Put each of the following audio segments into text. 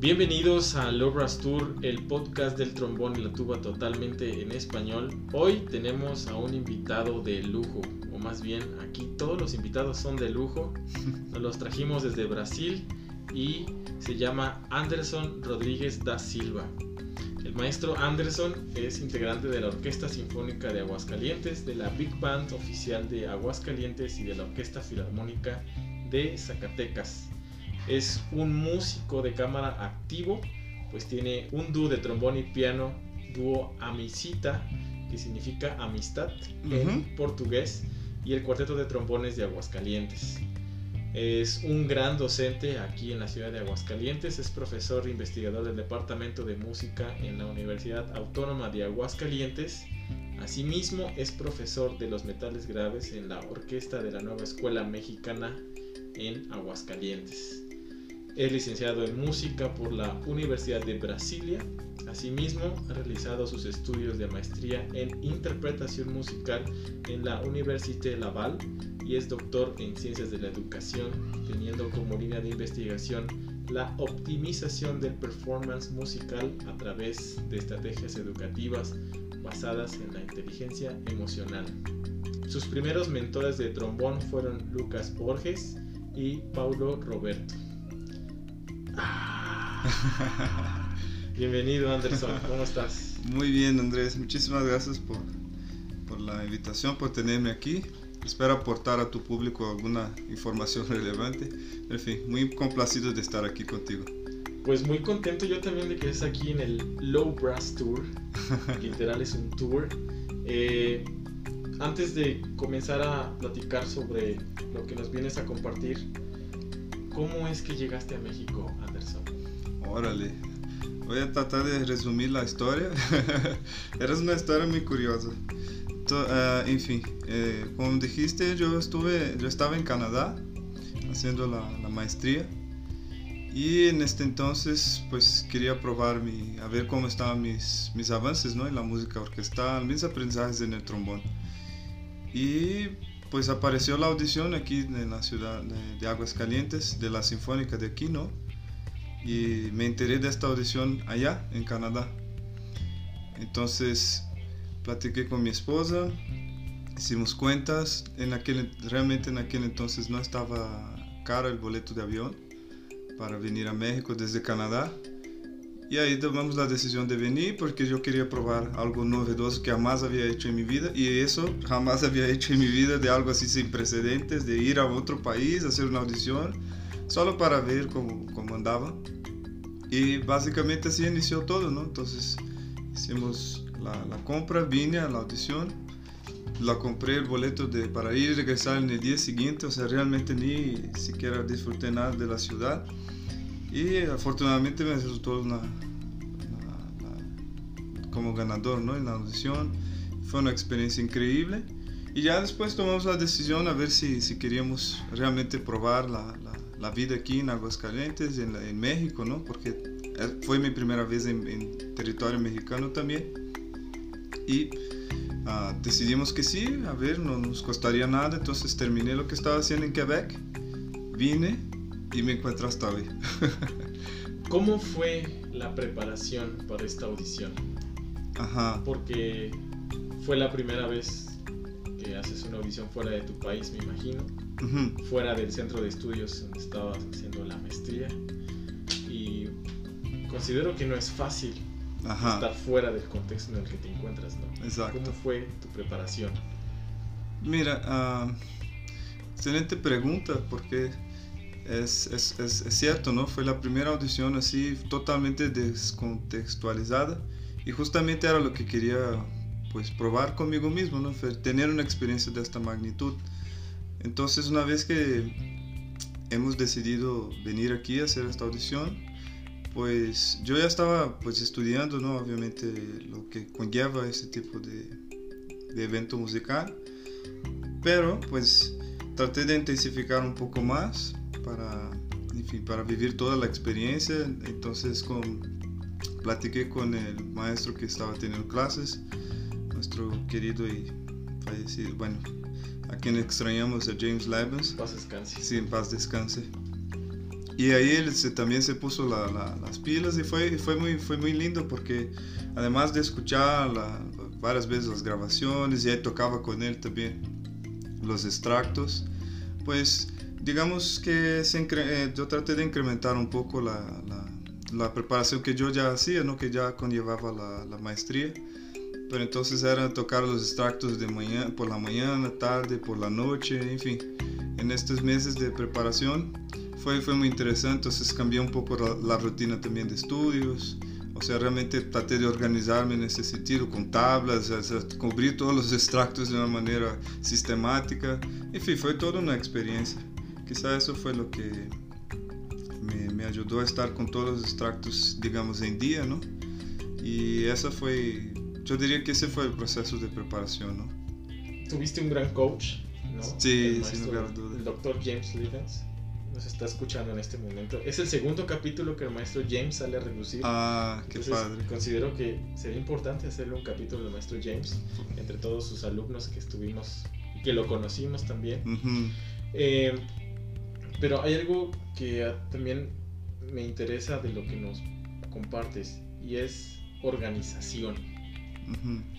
Bienvenidos a Lobras Tour, el podcast del trombón y la tuba totalmente en español. Hoy tenemos a un invitado de lujo, o más bien aquí todos los invitados son de lujo. Nos los trajimos desde Brasil y se llama Anderson Rodríguez da Silva. El maestro Anderson es integrante de la Orquesta Sinfónica de Aguascalientes, de la Big Band oficial de Aguascalientes y de la Orquesta Filarmónica de Zacatecas. Es un músico de cámara activo, pues tiene un dúo de trombón y piano, dúo Amisita, que significa amistad en portugués, y el cuarteto de trombones de Aguascalientes. Es un gran docente aquí en la ciudad de Aguascalientes, es profesor e investigador del Departamento de Música en la Universidad Autónoma de Aguascalientes. Asimismo, es profesor de los metales graves en la orquesta de la nueva Escuela Mexicana en Aguascalientes. Es licenciado en música por la Universidad de Brasilia. Asimismo, ha realizado sus estudios de maestría en interpretación musical en la Université Laval y es doctor en ciencias de la educación, teniendo como línea de investigación la optimización del performance musical a través de estrategias educativas basadas en la inteligencia emocional. Sus primeros mentores de trombón fueron Lucas Borges y Paulo Roberto. Bienvenido Anderson, ¿cómo estás? Muy bien Andrés, muchísimas gracias por, por la invitación, por tenerme aquí. Espero aportar a tu público alguna información relevante. En fin, muy complacido de estar aquí contigo. Pues muy contento yo también de que estés aquí en el Low Brass Tour. Literal es un tour. Eh, antes de comenzar a platicar sobre lo que nos vienes a compartir, ¿cómo es que llegaste a México? Órale, voy a tratar de resumir la historia. Era una historia muy curiosa. Uh, en fin, eh, como dijiste, yo, estuve, yo estaba en Canadá haciendo la, la, maestría y en este entonces pues quería probar mi, a ver cómo estaban mis, mis avances ¿no? en la música orquestal, mis aprendizajes en el trombón. Y pues apareció la audición aquí en la ciudad de, de Aguascalientes, de la Sinfónica de aquí, ¿no? Y me enteré de esta audición allá, en Canadá. Entonces platiqué con mi esposa, hicimos cuentas, en aquel, realmente en aquel entonces no estaba caro el boleto de avión para venir a México desde Canadá. Y ahí tomamos la decisión de venir porque yo quería probar algo novedoso que jamás había hecho en mi vida y eso jamás había hecho en mi vida de algo así sin precedentes, de ir a otro país, hacer una audición, solo para ver cómo, cómo andaba. Y básicamente así inició todo, ¿no? Entonces hicimos la, la, compra, vine a la audición, la compré el boleto de, para ir y regresar en el día siguiente, o sea, realmente ni siquiera disfruté nada de la ciudad. Y afortunadamente me resultó una, como ganador ¿no? en la audición. Fue una experiencia increíble. Y ya después tomamos la decisión a ver si, si queríamos realmente probar la, la, la, vida aquí en Aguascalientes, en, en México, ¿no? Porque fue mi primera vez en, en territorio mexicano también y uh, decidimos que sí, a ver, no nos costaría nada, entonces terminé lo que estaba haciendo en Quebec, vine y me encuentro hasta hoy. ¿Cómo fue la preparación para esta audición? Ajá. Porque fue la primera vez que haces una audición fuera de tu país, me imagino, uh -huh. fuera del centro de estudios donde estabas haciendo la maestría. Y considero que no es fácil Ajá. estar fuera del contexto en el que te encuentras, ¿no? Exacto. ¿Cómo fue tu preparación? Mira, uh, excelente pregunta porque es, es, es, es, cierto, ¿no? Fue la primera audición así totalmente descontextualizada y justamente era lo que quería pues probar conmigo mismo, ¿no? Tener una experiencia de esta magnitud. Entonces una vez que hemos decidido venir aquí a hacer esta audición, pues yo ya estaba pues estudiando, ¿no? Obviamente lo que conlleva ese tipo de, de evento musical, pero pues traté de intensificar un poco más para, en fin, para vivir toda la experiencia. Entonces con, platiqué con el maestro que estaba teniendo clases, nuestro querido y fallecido, bueno, a quien extrañamos, a James Lebens. Paz descanse. Sí, en paz descanse. y ahí él se, también se puso las pilas y fue, fue, muy, fue muy lindo porque además de escuchar varias veces las grabaciones y ahí tocaba con él también los extractos, pues digamos que se eh, yo traté de incrementar un poco la, la, preparación que yo ya hacía, ¿no? que ya conllevaba la, maestría. Pero entonces era tocar los extractos de mañana, por la mañana, tarde, por la noche, en fin. En estos meses de preparación fue, fue muy interesante, entonces cambié un poco la, rutina también de estudios. O sea, realmente traté de organizarme en ese sentido, con tablas, cubrir todos los extractos de una manera sistemática. En fin, fue toda una experiencia. Quizá eso fue lo que me, me, ayudó a estar con todos los extractos, digamos, en día, ¿no? Y esa fue, yo diría que ese fue el proceso de preparación, ¿no? Tuviste un gran coach, ¿no? Sí, sin lugar a dudas. El doctor James Livens nos está escuchando en este momento. Es el segundo capítulo que el maestro James sale a reducir. Ah, qué padre. Considero que sería importante hacerle un capítulo del maestro James entre todos sus alumnos que estuvimos, que lo conocimos también. Eh, pero hay algo que también me interesa de lo que nos compartes y es organización.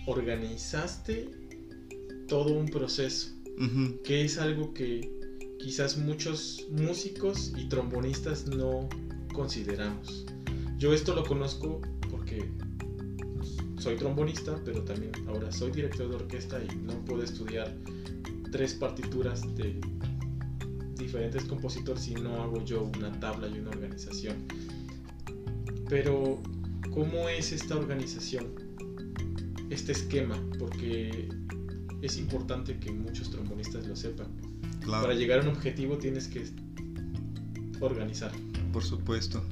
Organizaste todo un proceso, que es algo que quizás muchos músicos y trombonistas no consideramos. Yo esto lo conozco porque soy trombonista, pero también ahora soy director de orquesta y no puedo estudiar tres partituras de diferentes compositores si no hago yo una tabla y una organización. Pero, ¿cómo es esta organización? Este esquema, porque es importante que muchos trombonistas lo sepan para llegar a un objetivo tienes que organizar. Por supuesto.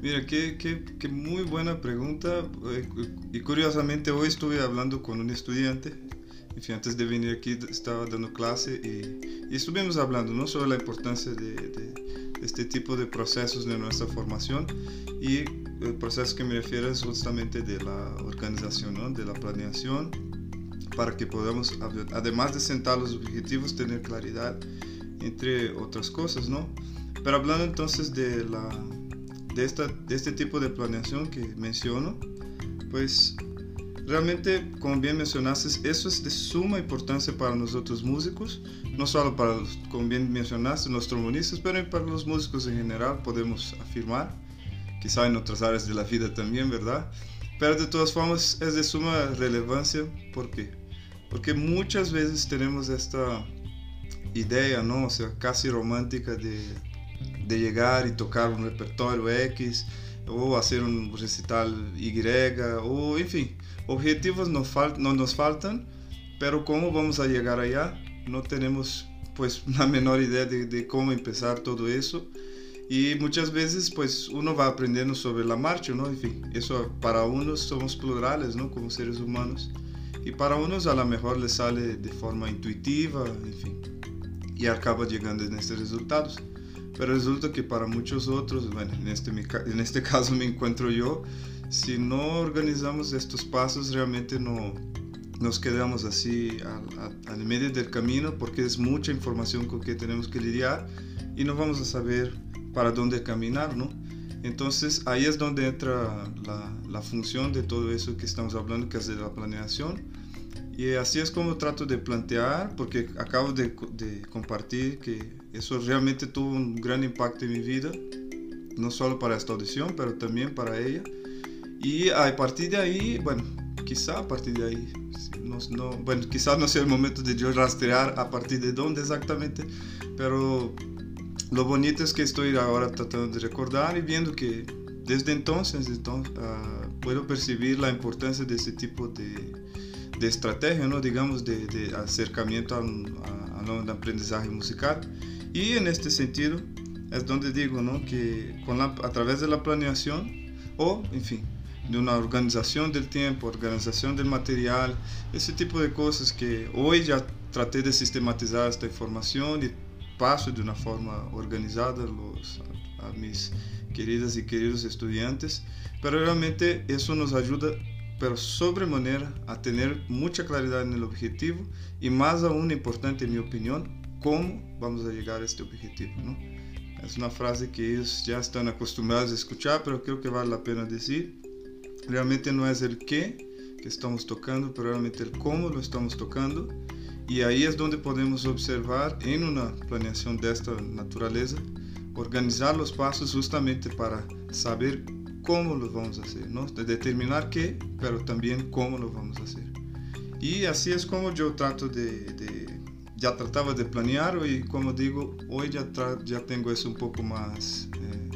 Mira, qué, qué, qué, muy buena pregunta. Eh, y curiosamente hoy estuve hablando con un estudiante. antes de venir aquí estaba dando clase y, estuvimos hablando no sobre la importancia de, de, este tipo de procesos de nuestra formación y el proceso que me refiero es justamente de la organización, ¿no? de la planeación para que podamos, además de sentar los objetivos, tener claridad entre otras cosas, ¿no? Pero hablando entonces de, la, de, esta, de este tipo de planeación que menciono, pues realmente, como bien mencionaste, eso es de suma importancia para nosotros músicos, no solo para, los, como bien mencionaste, los trombonistas, pero para los músicos en general, podemos afirmar, quizá en otras áreas de la vida también, ¿verdad? Pero de todas formas es de suma relevancia porque porque muchas veces tenemos esta idea, ¿no? O sea, casi romántica de, de llegar y tocar un repertorio X o hacer un recital Y o en fin, objetivos no, no nos faltan, pero cómo vamos a llegar allá no tenemos pues la menor idea de, de, cómo empezar todo eso y muchas veces pues uno va aprendiendo sobre la marcha, ¿no? En fin, eso para unos somos plurales, ¿no? Como seres humanos y para unos a lo mejor les sale de forma intuitiva, en fin, y acaba llegando en estos resultados. Pero resulta que para muchos otros, bueno, en este, en este caso me encuentro yo, si no organizamos estos pasos realmente no nos quedamos así al, medio del camino porque es mucha información con que tenemos que lidiar y no vamos a saber para dónde caminar, ¿no? Entonces ahí es donde entra la, la, función de todo eso que estamos hablando, que es de la planeación. Y así es como trato de plantear, porque acabo de, de compartir que eso realmente tuvo un gran impacto en mi vida, no solo para esta audición, pero también para ella. Y a partir de ahí, bueno, quizá a partir de ahí, no, no, bueno, quizá no sea el momento de yo rastrear a partir de dónde exactamente, pero lo bonito es que estoy ahora tratando de recordar y viendo que desde entonces, entonces uh, puedo percibir la importancia de ese tipo de, de estrategia, ¿no? digamos, de, de acercamiento al aprendizaje musical. Y en este sentido es donde digo ¿no? que con la, a través de la planeación o, en fin, de una organización del tiempo, organización del material, ese tipo de cosas que hoy ya traté de sistematizar esta información y paso de una forma organizada los, a, mis queridas y queridos estudiantes, pero realmente eso nos ayuda, pero sobremanera, a tener mucha claridad en el objetivo y más aún importante en mi opinión, cómo vamos a llegar a este objetivo. ¿no? es frase que ellos ya están acostumbrados a escuchar, pero creo que vale la pena decir. Realmente no es el qué que estamos tocando, pero realmente el cómo lo estamos tocando. Y ahí es donde podemos observar en una planeación de esta naturaleza, organizar los pasos justamente para saber cómo los vamos a hacer, ¿no? De determinar qué, pero también cómo lo vamos a hacer. Y así es como yo trato de, de ya trataba de planear y como digo, hoy ya, ya tengo eso un poco más eh,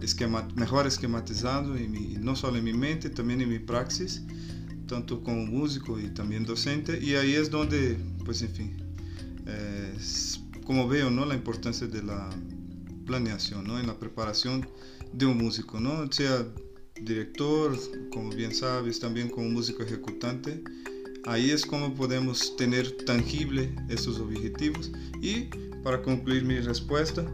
esquema mejor esquematizado, y mi, no solo en mi mente, también en mi praxis, tanto como músico y también docente. Y ahí es donde, pues en fin, eh, como veo ¿no? la importancia de la planeación ¿no? en la preparación de un músico, ¿no? sea director, como bien sabes, también como músico ejecutante Ahí es como podemos tener tangible estos objetivos. Y para concluir mi respuesta,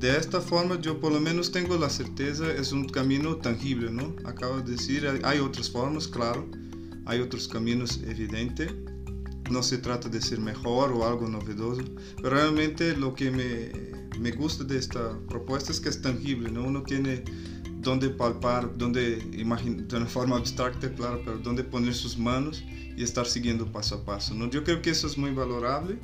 de esta forma yo por lo menos tengo la certeza, es un camino tangible, ¿no? Acabo de decir, hay otras formas, claro, hay otros caminos evidentes. No se trata de ser mejor o algo novedoso, pero realmente lo que me, me gusta de esta propuesta es que es tangible, ¿no? Uno tiene donde palpar, donde imaginar, de una forma abstracta, claro, pero donde poner sus manos y estar siguiendo paso a paso. ¿no? Yo creo que eso es muy valorable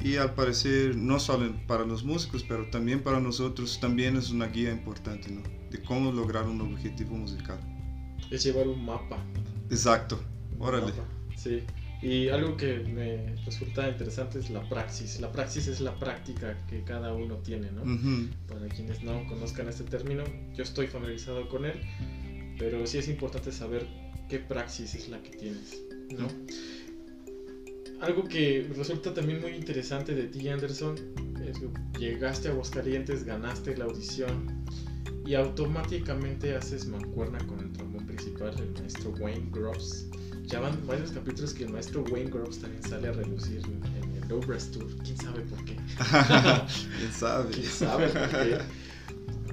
y al parecer no solo para los músicos, pero también para nosotros también es una guía importante ¿no? de cómo lograr un objetivo musical. Es llevar un mapa. Exacto, órale. Sí. Y algo que me resulta interesante es la praxis. La praxis es la práctica que cada uno tiene, ¿no? Para quienes no conozcan este término, yo estoy familiarizado con él, pero sí es importante saber qué praxis es la que tienes. ¿no? Algo que resulta también muy interesante de ti, Anderson, es que llegaste a Aguascalientes, ganaste la audición y automáticamente haces mancuerna con el trombón principal, el maestro Wayne Groves. Ya van varios capítulos que el maestro Wayne Groves también sale a relucir en, el Brass Tour. ¿Quién sabe por qué? ¿Quién sabe? ¿Quién sabe por qué?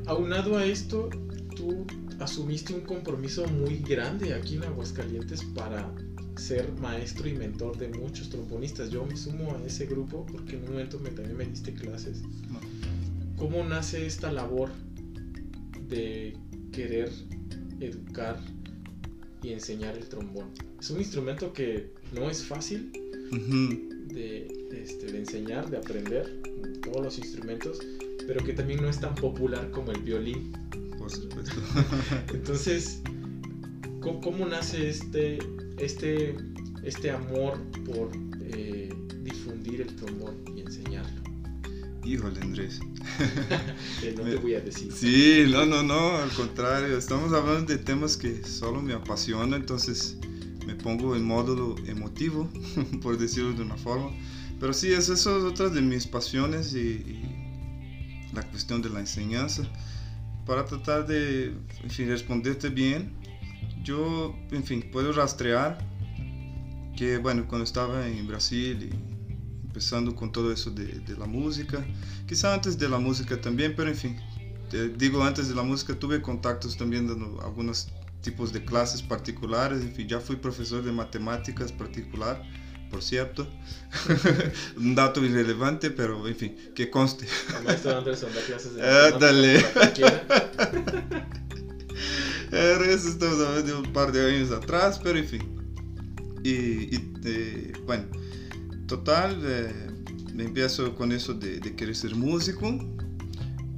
Aunado a esto, tú asumiste un compromiso muy grande aquí en Aguascalientes para ser maestro y mentor de muchos trombonistas. Yo me sumo a ese grupo porque en un momento me, también me diste clases. ¿Cómo nace esta labor de querer educar y enseñar el trombón? Es un instrumento que no es fácil de, este, de enseñar, de aprender, todos los instrumentos, pero que también no es tan popular como el violín. Por supuesto. Entonces, ¿cómo, nace este, este, este amor por eh, difundir el trombón? Híjole, Andrés. no te voy a decir. Sí, no, no, no, al contrario, estamos hablando de temas que solo me apasionan, entonces me pongo en módulo emotivo, por decirlo de una forma. Pero sí, eso es otra de mis pasiones y, y, la cuestión de la enseñanza. Para tratar de, en fin, responderte bien, yo, en fin, puedo rastrear que, bueno, cuando estaba en Brasil y empezando con todo eso de, de la música, quizá antes de la música también, pero en fin, digo antes de la música tuve contactos también dando algunos tipos de clases particulares, en fin, ya fui profesor de matemáticas particular, por cierto, un dato irrelevante, pero en fin, que conste. El maestro Anderson da clases de matemáticas. dale. Eso estamos hablando de un par de años atrás, pero en fin. Y, eh, bueno, total, eh, empiezo con eso de, de, querer ser músico,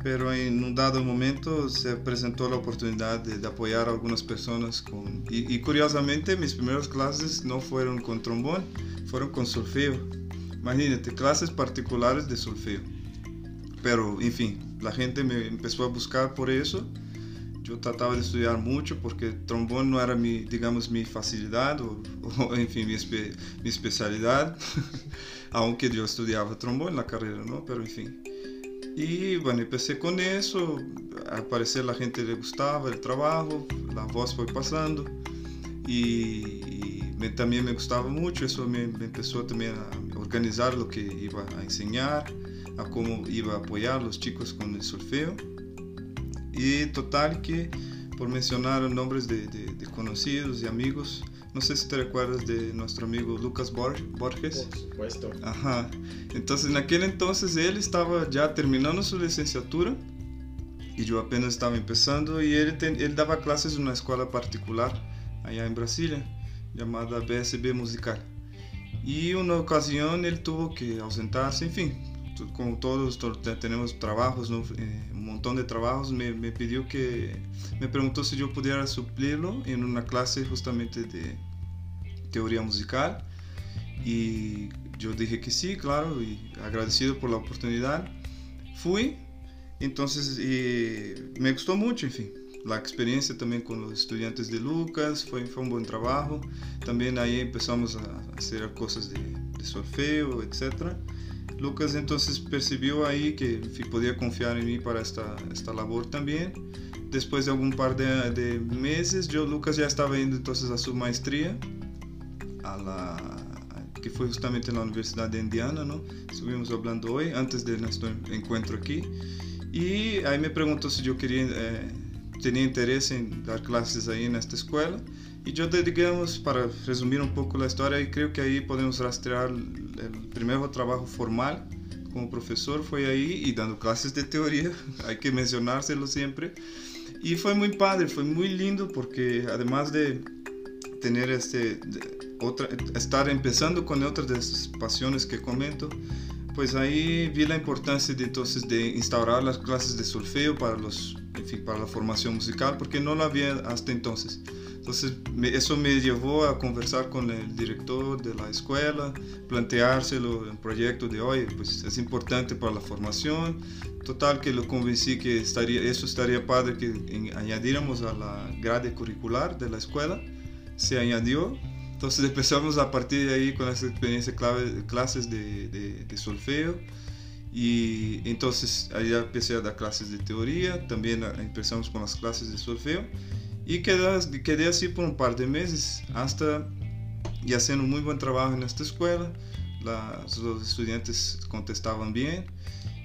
pero en un dado momento se presentó la oportunidad de, de apoyar a algunas personas con... Y, y, curiosamente mis primeras clases no fueron con trombón, fueron con solfeo. Imagínate, clases particulares de solfeo. Pero, en fin, la gente me empezó a buscar por eso yo trataba de estudiar mucho porque trombón no era mi, digamos, mi facilidad o, o en fin, mi, espe, mi especialidad, aunque yo estudiaba trombón en la carrera, ¿no? Pero en fin. Y bueno, empecé con eso, al parecer la gente le gustaba el trabajo, la voz fue pasando y, y me, también me gustaba mucho, eso me, me, empezó también a organizar lo que iba a enseñar, a cómo iba a apoyar a los chicos con el solfeo. Y total que, por mencionar nombres de, de, de, conocidos y amigos, no sé si te recuerdas de nuestro amigo Lucas Borges. Por supuesto. Ajá. Entonces, en aquel entonces él estaba ya terminando su licenciatura y yo apenas estaba empezando y él, él daba clases en una escuela particular allá en Brasilia llamada BSB Musical. Y una ocasión él tuvo que ausentarse, en fin, como todos tenemos trabajos, eh, un montón de trabajos, me, me, pidió que, me preguntó si yo pudiera suplirlo en una clase justamente de teoría musical. Y yo dije que sí, claro, y agradecido por la oportunidad. Fui, entonces me gustó mucho, en fin. La experiencia también con los estudiantes de Lucas fue, fue un buen trabajo. También ahí empezamos a hacer cosas de, de solfeo, etc. Lucas entonces percibió ahí que podía confiar en mí para esta, esta labor también. Después de algún par de, de meses, yo, Lucas, ya estaba yendo entonces a su maestría, a la que fue justamente en la Universidad de Indiana, ¿no? Estuvimos hablando hoy, antes de nuestro encuentro aquí. Y ahí me preguntó si yo quería, eh, interés en dar clases ahí en esta escuela. Y yo, digamos, para resumir un poco la historia, y creo que ahí podemos rastrear el primer trabajo formal como profesor, fue ahí y dando clases de teoría, hay que mencionárselo siempre. Y fue muy padre, fue muy lindo porque además de tener este, otra, estar empezando con otras de esas pasiones que comento, pues ahí vi la importancia de entonces de instaurar las clases de solfeo para los, en fin, para la formación musical, porque no la había hasta entonces. Entonces eso me llevó a conversar con el director de la escuela, planteárselo en proyecto de hoy, pues es importante para la formación. Total que lo convencí que estaría, eso estaría padre que añadiéramos a la grade curricular de la escuela. Se añadió entonces empezamos a partir de ahí con esa experiencia clave, clases de, de, solfeo y entonces ya empecé a dar clases de teoría, también empezamos con las clases de solfeo y quedé, quedé así por un par de meses hasta y haciendo muy buen trabajo en esta escuela, los estudiantes contestaban bien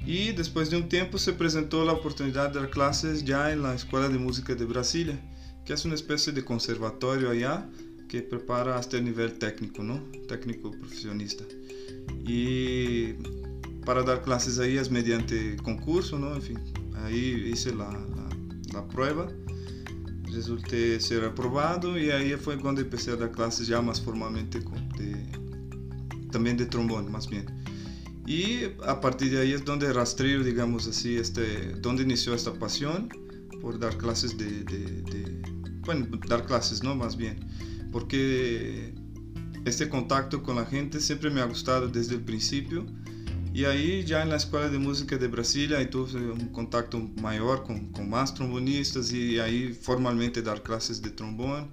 y después de un tiempo se presentó la oportunidad de dar clases ya en la Escuela de Música de Brasilia, que es una especie de conservatorio allá que prepara hasta el nivel técnico, ¿no? Técnico profesionista. Y para dar clases ahí es mediante concurso, ¿no? En fin, ahí hice la, la, prueba, resulté ser aprobado y ahí fue cuando empecé a dar clases ya más formalmente de, de trombón, más bien. Y a partir de ahí es donde rastreo, digamos así, este, donde inició esta pasión por dar clases de, de, de bueno, dar clases, ¿no? Más bien porque este contacto con la gente siempre me ha gustado desde el principio. Y ahí ya en la Escuela de Música de Brasilia ahí tuve un contacto mayor con, con más trombonistas y ahí formalmente dar clases de trombón.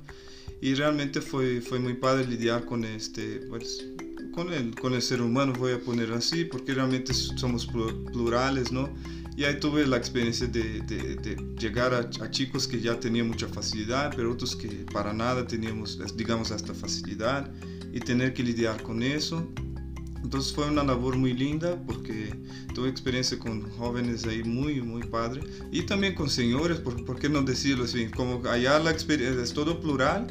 Y realmente fue, fue muy padre lidiar con este, pues, con el, con el ser humano, voy a poner así, porque realmente somos plurales, ¿no? Y ahí tuve la experiencia de, de, llegar a, chicos que ya tenían mucha facilidad, pero otros que para nada teníamos, digamos, esta facilidad y tener que lidiar con eso. Entonces fue una labor muy linda porque tuve experiencia con jóvenes ahí muy, muy padre. Y también con señores, por, por qué no decirlo así, como allá la experiencia es todo plural.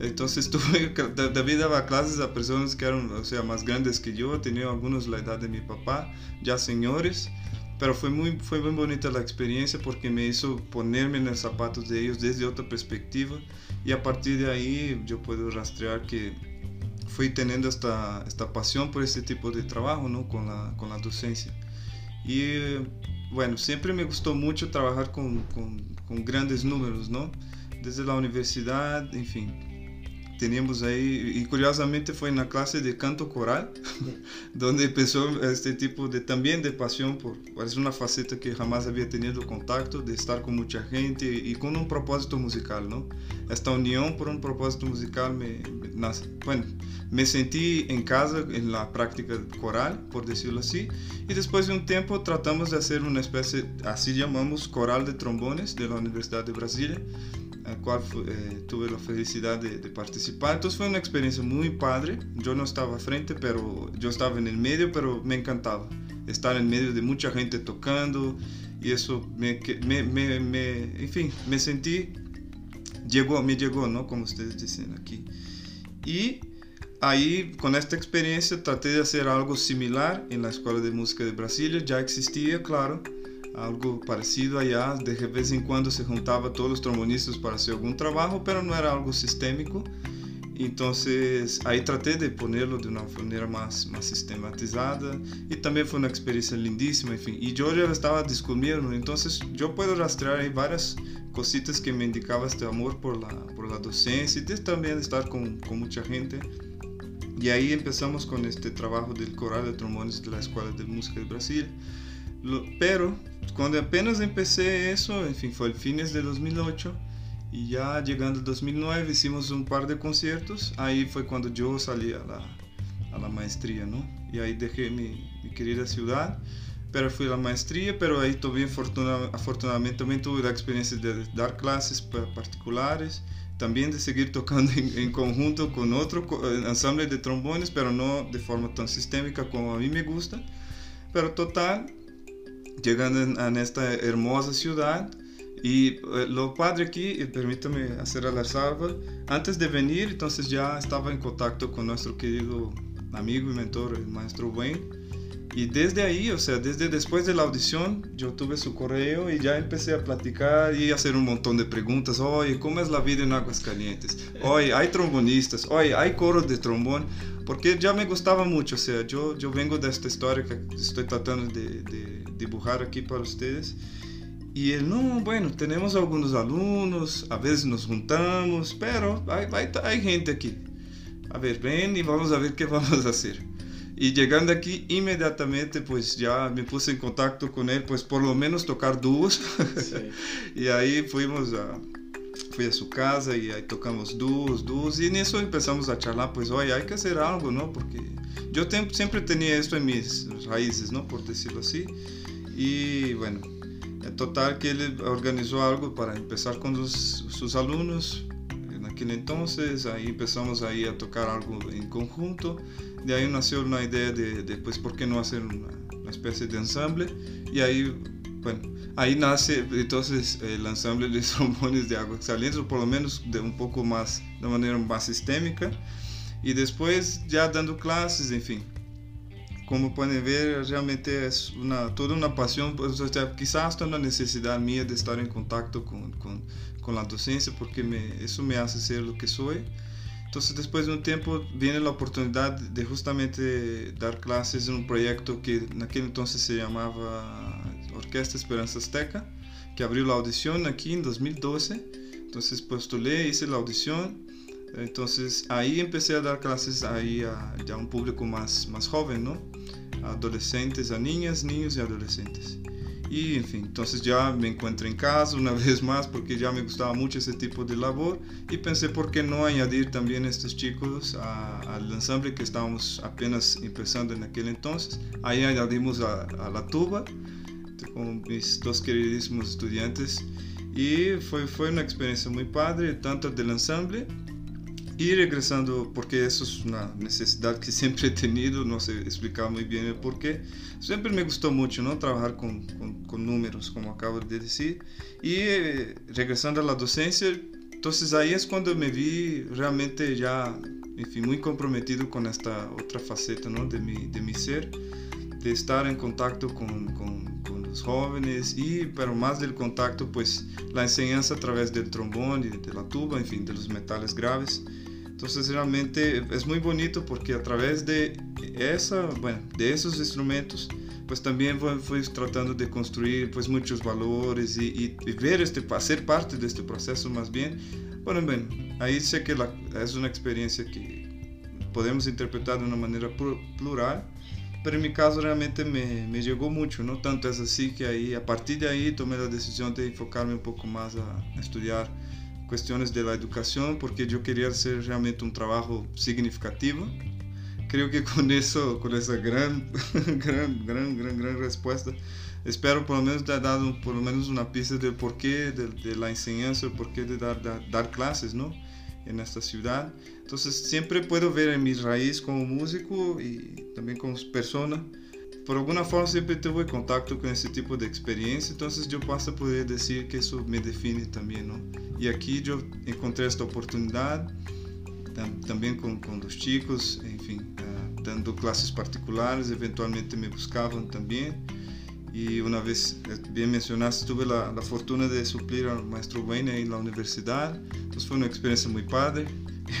Entonces tuve, David daba clases a personas que eran, o sea, más grandes que yo, tenía algunos la edad de mi papá, ya señores. Pero fue muy, fue muy bonita la experiencia porque me hizo ponerme en los zapatos de ellos desde otra perspectiva y a partir de ahí yo puedo rastrear que fui teniendo esta, esta pasión por este tipo de trabajo ¿no? con, la, con la docencia. Y bueno, siempre me gustó mucho trabajar con, con, con grandes números, ¿no? Desde la universidad, en fin, teníamos ahí, y curiosamente fue en la clase de canto coral, donde empezó este tipo de también de pasión por, es una faceta que jamás había tenido contacto, de estar con mucha gente y, con un propósito musical, ¿no? Esta unión por un propósito musical me, nace. Bueno, me sentí en casa en la práctica coral, por decirlo así, y después de un tiempo tratamos de hacer una especie, así llamamos, coral de trombones de la Universidad de Brasilia, al cual eh, tuve la felicidad de, participar. Entonces fue una experiencia muy padre. Yo no estaba frente, pero yo estaba en el medio, pero me encantaba estar en medio de mucha gente tocando y eso me, me, me, me en fin, me sentí, llegó, me llegó, ¿no? Como ustedes dicen aquí. Y ahí, con esta experiencia, traté de hacer algo similar en la Escuela de Música de Brasilia. Ya existía, claro, algo parecido allá, de vez en cuando se juntaba todos los trombonistas para hacer algún trabajo, pero no era algo sistémico. Entonces ahí traté de ponerlo de una manera más, más sistematizada y también fue una experiencia lindísima, en fin. Y yo ya estaba descubriendo, entonces yo puedo rastrear ahí varias cositas que me indicaba este amor por la, por la docencia y de también estar con, con mucha gente. Y ahí empezamos con este trabajo del coral de trombones de la Escuela de Música de Brasil. pero cuando apenas empecé eso, en fin, fue el fines de 2008 y ya llegando al 2009 hicimos un par de conciertos. Ahí fue cuando yo salí a la, a la maestría, ¿no? Y ahí dejé mi, mi, querida ciudad, pero fui a la maestría, pero ahí también afortunadamente también tuve la experiencia de dar clases particulares, también de seguir tocando en, en conjunto con otro ensamble de trombones, pero no de forma tan sistémica como a mí me gusta. Pero total, llegando a esta hermosa ciudad, y eh, lo padre aquí, permítame hacer la salva, antes de venir, entonces ya estaba en contacto con nuestro querido amigo y mentor, el maestro Wayne. Y desde ahí, o sea, desde después de la audición, yo tuve su correo y ya empecé a platicar y hacer un montón de preguntas. Oye, ¿cómo es la vida en Aguascalientes? Oye, ¿hay trombonistas? Oye, ¿hay coros de trombón? Porque ya me gustaba mucho, o sea, yo, yo vengo de esta historia que estoy tratando de, de dibujar aquí para ustedes. Y él, no, bueno, tenemos algunos alumnos, a veces nos juntamos, pero hay, hay, hay, gente aquí. A ver, ven y vamos a ver qué vamos a hacer. Y llegando aquí, inmediatamente, pues ya me puse en contacto con él, pues por lo menos tocar dúos. Sí. y ahí fuimos a, fui a su casa y ahí tocamos dúos, dúos. Y en eso empezamos a charlar, pues, oye, hay que hacer algo, ¿no? Porque yo siempre tenía esto en mis raíces, ¿no? Por decirlo así. Y bueno, total que él organizó algo para empezar con sus alumnos en aquel entonces, ahí empezamos ahí a tocar algo en conjunto, de ahí nació una idea de, de pues, ¿por qué no hacer una, especie de ensamble? Y ahí, bueno, ahí nace entonces el ensamble de trombones de agua salientes, o por lo menos de un poco más, de manera más sistémica, y después ya dando clases, en fin como pueden ver, realmente es una, toda una pasión, pues, o quizás hasta una necesidad mía de estar en contacto con, con, con la docencia, porque me, me hace ser lo que soy. Entonces, después de un tiempo, viene la oportunidad de justamente dar clases en un proyecto que en aquel entonces se llamaba Orquesta Esperanza Azteca, que abrió la audición aquí en 2012. Entonces, postulé, hice la audición entonces ahí empecé a dar clases ahí a ya un público más, más joven, ¿no? A adolescentes, a niñas, niños y adolescentes. Y en fin, entonces ya me encuentro en casa una vez más porque ya me gustaba mucho ese tipo de labor y pensé por qué no añadir también estos chicos al ensamble que estábamos apenas empezando en aquel entonces. Ahí añadimos a, a la tuba con mis dos queridísimos estudiantes y fue, fue una experiencia muy padre, tanto del ensamble y regresando, porque eso es una necesidad que siempre he tenido, no sé explicar muy bien el por qué. Siempre me gustó mucho, ¿no? Trabajar con, con, con números, como acabo de decir. Y eh, regresando a la docencia, entonces ahí es cuando me vi realmente ya, en fin, muy comprometido con esta otra faceta, ¿no? De mi, de mi ser, de estar en contacto con, con, con los jóvenes y, pero más del contacto, pues la enseñanza a través del trombón y de la tuba, en fin, de los metales graves. Entonces realmente es muy bonito porque a través de esa, bueno, de esos instrumentos, pues también fui, tratando de construir pues muchos valores y, y, ver este, ser parte de este proceso más bien. Bueno, bueno, ahí sé que la, es una experiencia que podemos interpretar de una manera plural, pero en mi caso realmente me, me, llegó mucho, ¿no? Tanto es así que ahí, a partir de ahí tomé la decisión de enfocarme un poco más a, a estudiar cuestiones de educación porque yo quería hacer realmente un trabajo significativo. Creo que con eso, con esa gran, gran, gran, gran, gran respuesta, espero por lo menos dar dado por menos una pista del porqué de, de la enseñanza, el porqué de dar, dar, dar, clases, ¿no? En esta ciudad. Entonces siempre puedo ver en mi raíz como músico y también como persona por alguna forma siempre tuve contacto con ese tipo de experiencia, entonces yo paso a poder decir que eso me define también, ¿no? Y aquí yo encontré esta oportunidad, también con, con los chicos, en fin, uh, dando clases particulares, eventualmente me buscaban también. Y una vez, eh, bien mencionaste, tuve la, la fortuna de suplir al maestro Wayne en la universidad. Entonces fue una experiencia muy padre,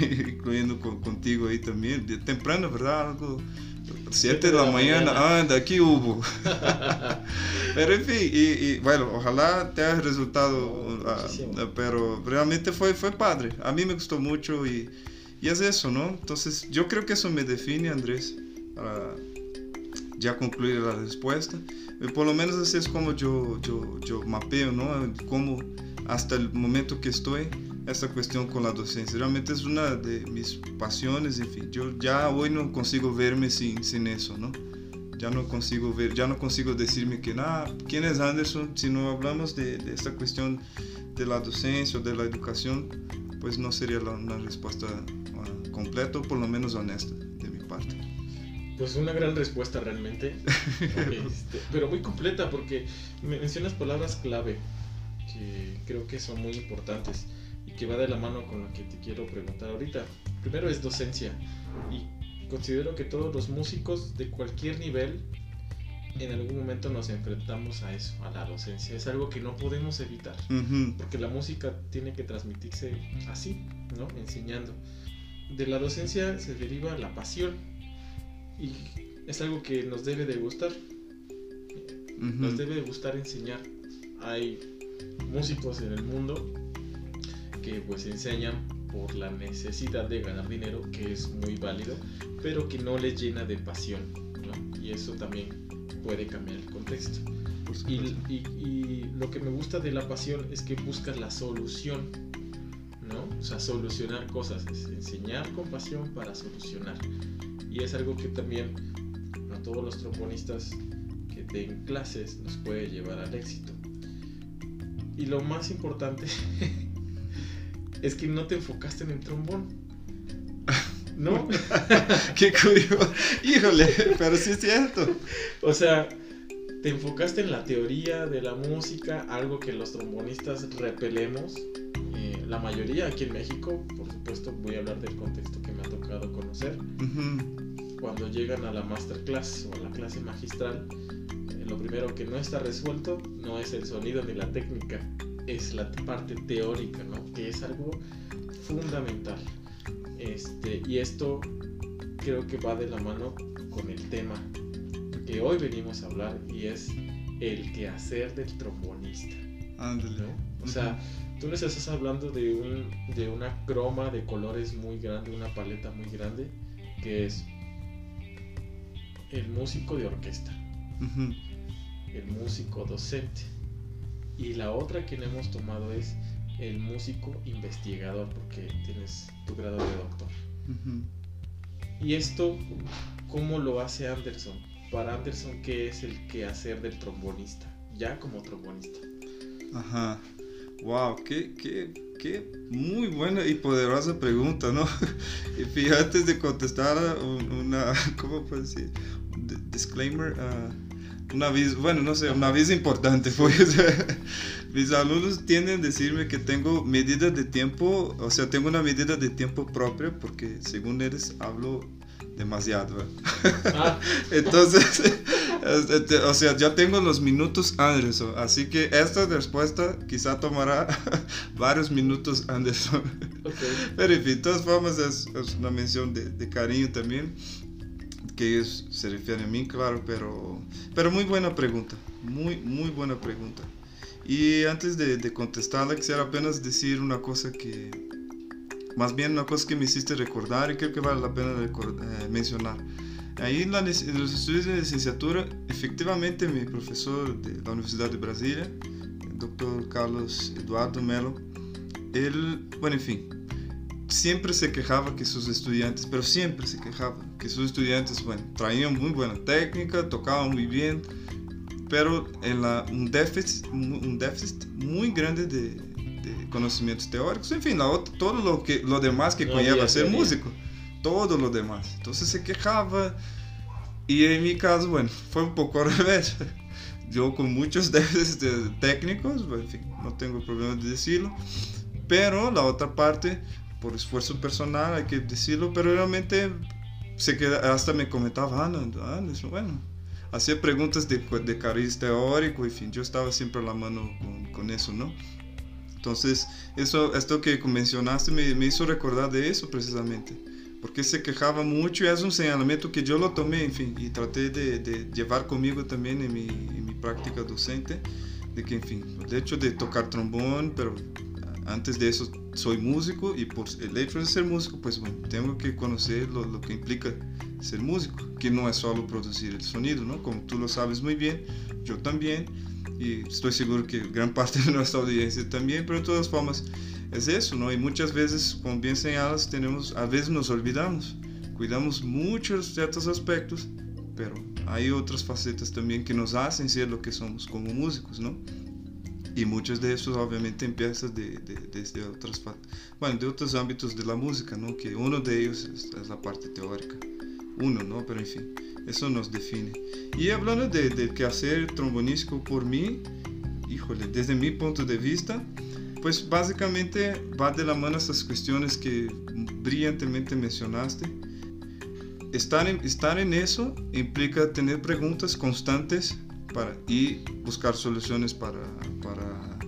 incluyendo con, contigo ahí también. De temprano, ¿verdad? Algo 7 de la mañana, ah, de aquí hubo. pero en fin, y, y, bueno, ojalá te haya resultado, uh, pero realmente fue, fue padre. A mí me gustó mucho y, y, es eso, ¿no? Entonces, yo creo que eso me define, Andrés, para ya concluir la respuesta. Eh, por lo menos es como yo, yo, yo mapeo, ¿no? Como hasta el momento que estoy esta cuestión con la docencia. Realmente es una de mis pasiones, en fin, yo ya hoy no consigo verme sin, sin eso, ¿no? Ya no consigo ver, ya no consigo decirme que, nada, ¿quién es Anderson? Si no hablamos de, de, esta cuestión de la docencia o de la educación, pues no sería la, una respuesta uh, completa o por lo menos honesta de mi parte. Pues una gran respuesta realmente, este, pero muy completa porque mencionas palabras clave que creo que son muy importantes que va de la mano con lo que te quiero preguntar ahorita. Primero es docencia y considero que todos los músicos de cualquier nivel en algún momento nos enfrentamos a eso, a la docencia. Es algo que no podemos evitar, porque la música tiene que transmitirse así, ¿no? Enseñando. De la docencia se deriva la pasión y es algo que nos debe de gustar. Nos debe de gustar enseñar. Hay músicos en el mundo que pues enseñan por la necesidad de ganar dinero, que es muy válido, pero que no les llena de pasión, ¿no? Y eso también puede cambiar el contexto. Y, y, y, lo que me gusta de la pasión es que buscas la solución, ¿no? O sea, solucionar cosas, es enseñar con pasión para solucionar. Y es algo que también a todos los trombonistas que den clases nos puede llevar al éxito. Y lo más importante es que no te enfocaste en el trombón. ¿No? Qué curioso. Híjole, pero sí es cierto. O sea, te enfocaste en la teoría de la música, algo que los trombonistas repelemos. Eh, la mayoría aquí en México, por supuesto, voy a hablar del contexto que me ha tocado conocer. Cuando llegan a la masterclass o a la clase magistral, eh, lo primero que no está resuelto no es el sonido ni la técnica, es la parte teórica, ¿no? Que es algo fundamental. Este, y esto creo que va de la mano con el tema que hoy venimos a hablar y es el quehacer del trombonista. Ándale. O sea, tú nos estás hablando de, un, de una croma de colores muy grande, una paleta muy grande, que es el músico de orquesta, el músico docente, y la otra que hemos tomado es el músico investigador, porque tienes tu grado de doctor. Y esto, ¿cómo lo hace Anderson? Para Anderson, ¿qué es el quehacer del trombonista? Ya como trombonista. Ajá. Wow, qué, qué, qué muy buena y poderosa pregunta, ¿no? y fíjate de contestar una, ¿cómo puedo decir? disclaimer. Uh, una visa, bueno, no sé, una visa importante. Pues, mis alumnos tienden a decirme que tengo medidas de tiempo, o sea, tengo una medida de tiempo propia porque según ellos hablo demasiado. Ah. Entonces, este, o sea, ya tengo los minutos Anderson, así que esta respuesta quizá tomará varios minutos Anderson. Pero en fin, de todas formas es, una mención de, de cariño también que ellos se refieren a mí, claro, pero, pero muy buena pregunta, muy, muy buena pregunta. Y antes de, de contestarla, quisiera apenas decir una cosa que, más bien una cosa que me hiciste recordar y creo que vale la pena eh, mencionar. Ahí en, la, en, los estudios de licenciatura, efectivamente mi profesor de la Universidad de Brasilia, el doctor Carlos Eduardo Melo, él, bueno, en fin, siempre se quejaba que sus estudiantes, pero siempre se quejaba que sus estudiantes, bueno, traían muy buena técnica, tocaban muy bien, pero en la, un, déficit, un déficit muy grande de, de conocimientos teóricos, en fin, la, todo lo, que, lo demás que no conlleva ser músico, todo lo demás. Entonces se quejaba y en mi caso, bueno, fue un poco al revés. Yo con muchos déficits técnicos, en fin, no tengo problema de decirlo, pero la otra parte por esfuerzo personal, hay que decirlo, pero realmente se queda, hasta me comentaba, ah, no, ah, bueno, hacía preguntas de, de cariz teórico, en fin, yo estaba siempre a la mano con, con eso, ¿no? Entonces, eso, esto que mencionaste me, me, hizo recordar de eso precisamente, porque se quejaba mucho y es un señalamiento que yo lo tomé, en fin, y traté de, de llevar conmigo también en mi, en mi, práctica docente, de que, en fin, de hecho de tocar trombón, pero antes de eso soy músico y por el hecho de ser músico, pues bueno, tengo que conocer lo, que implica ser músico, que no es solo producir el sonido, ¿no? Como tú lo sabes muy bien, yo también y estoy seguro que gran parte de nuestra audiencia también, pero de todas formas es eso, ¿no? Y muchas veces, como bien señalas, tenemos, a veces nos olvidamos, cuidamos muchos ciertos aspectos, pero hay otras facetas también que nos hacen ser lo que somos como músicos, ¿no? Y muchos de esos obviamente empiezan de, de, desde otras, bueno, de otros ámbitos de la música, ¿no? Que uno de ellos es, es la parte teórica, uno, ¿no? Pero en fin. Eso nos define. Y hablando de, de quehacer trombonístico por mí, híjole, desde mi punto de vista, pues básicamente va de la mano estas cuestiones que brillantemente mencionaste. Estar en, estar en eso implica tener preguntas constantes para, y buscar soluciones para, para,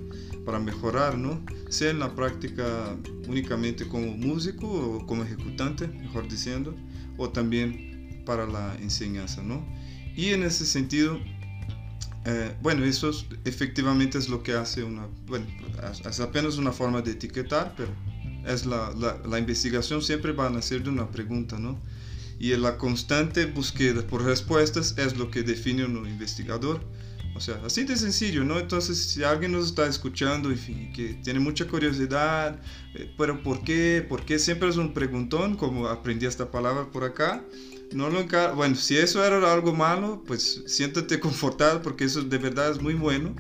para mejorar, ¿no? Sea en la práctica únicamente como músico o como ejecutante, mejor diciendo, o también para la enseñanza, ¿no? Y en ese sentido, eh, bueno, eso es, efectivamente es lo que hace una, bueno, es apenas una forma de etiquetar, pero es la, la, la, investigación siempre va a nacer de una pregunta, ¿no? Y la constante búsqueda por respuestas es lo que define un investigador. O sea, así de sencillo, ¿no? Entonces, si alguien nos está escuchando y que tiene mucha curiosidad, eh, pero ¿por qué? ¿Por qué siempre es un preguntón? Como aprendí esta palabra por acá no lo encar bueno, si eso era algo malo, pues siéntate confortado porque eso de verdad es muy bueno.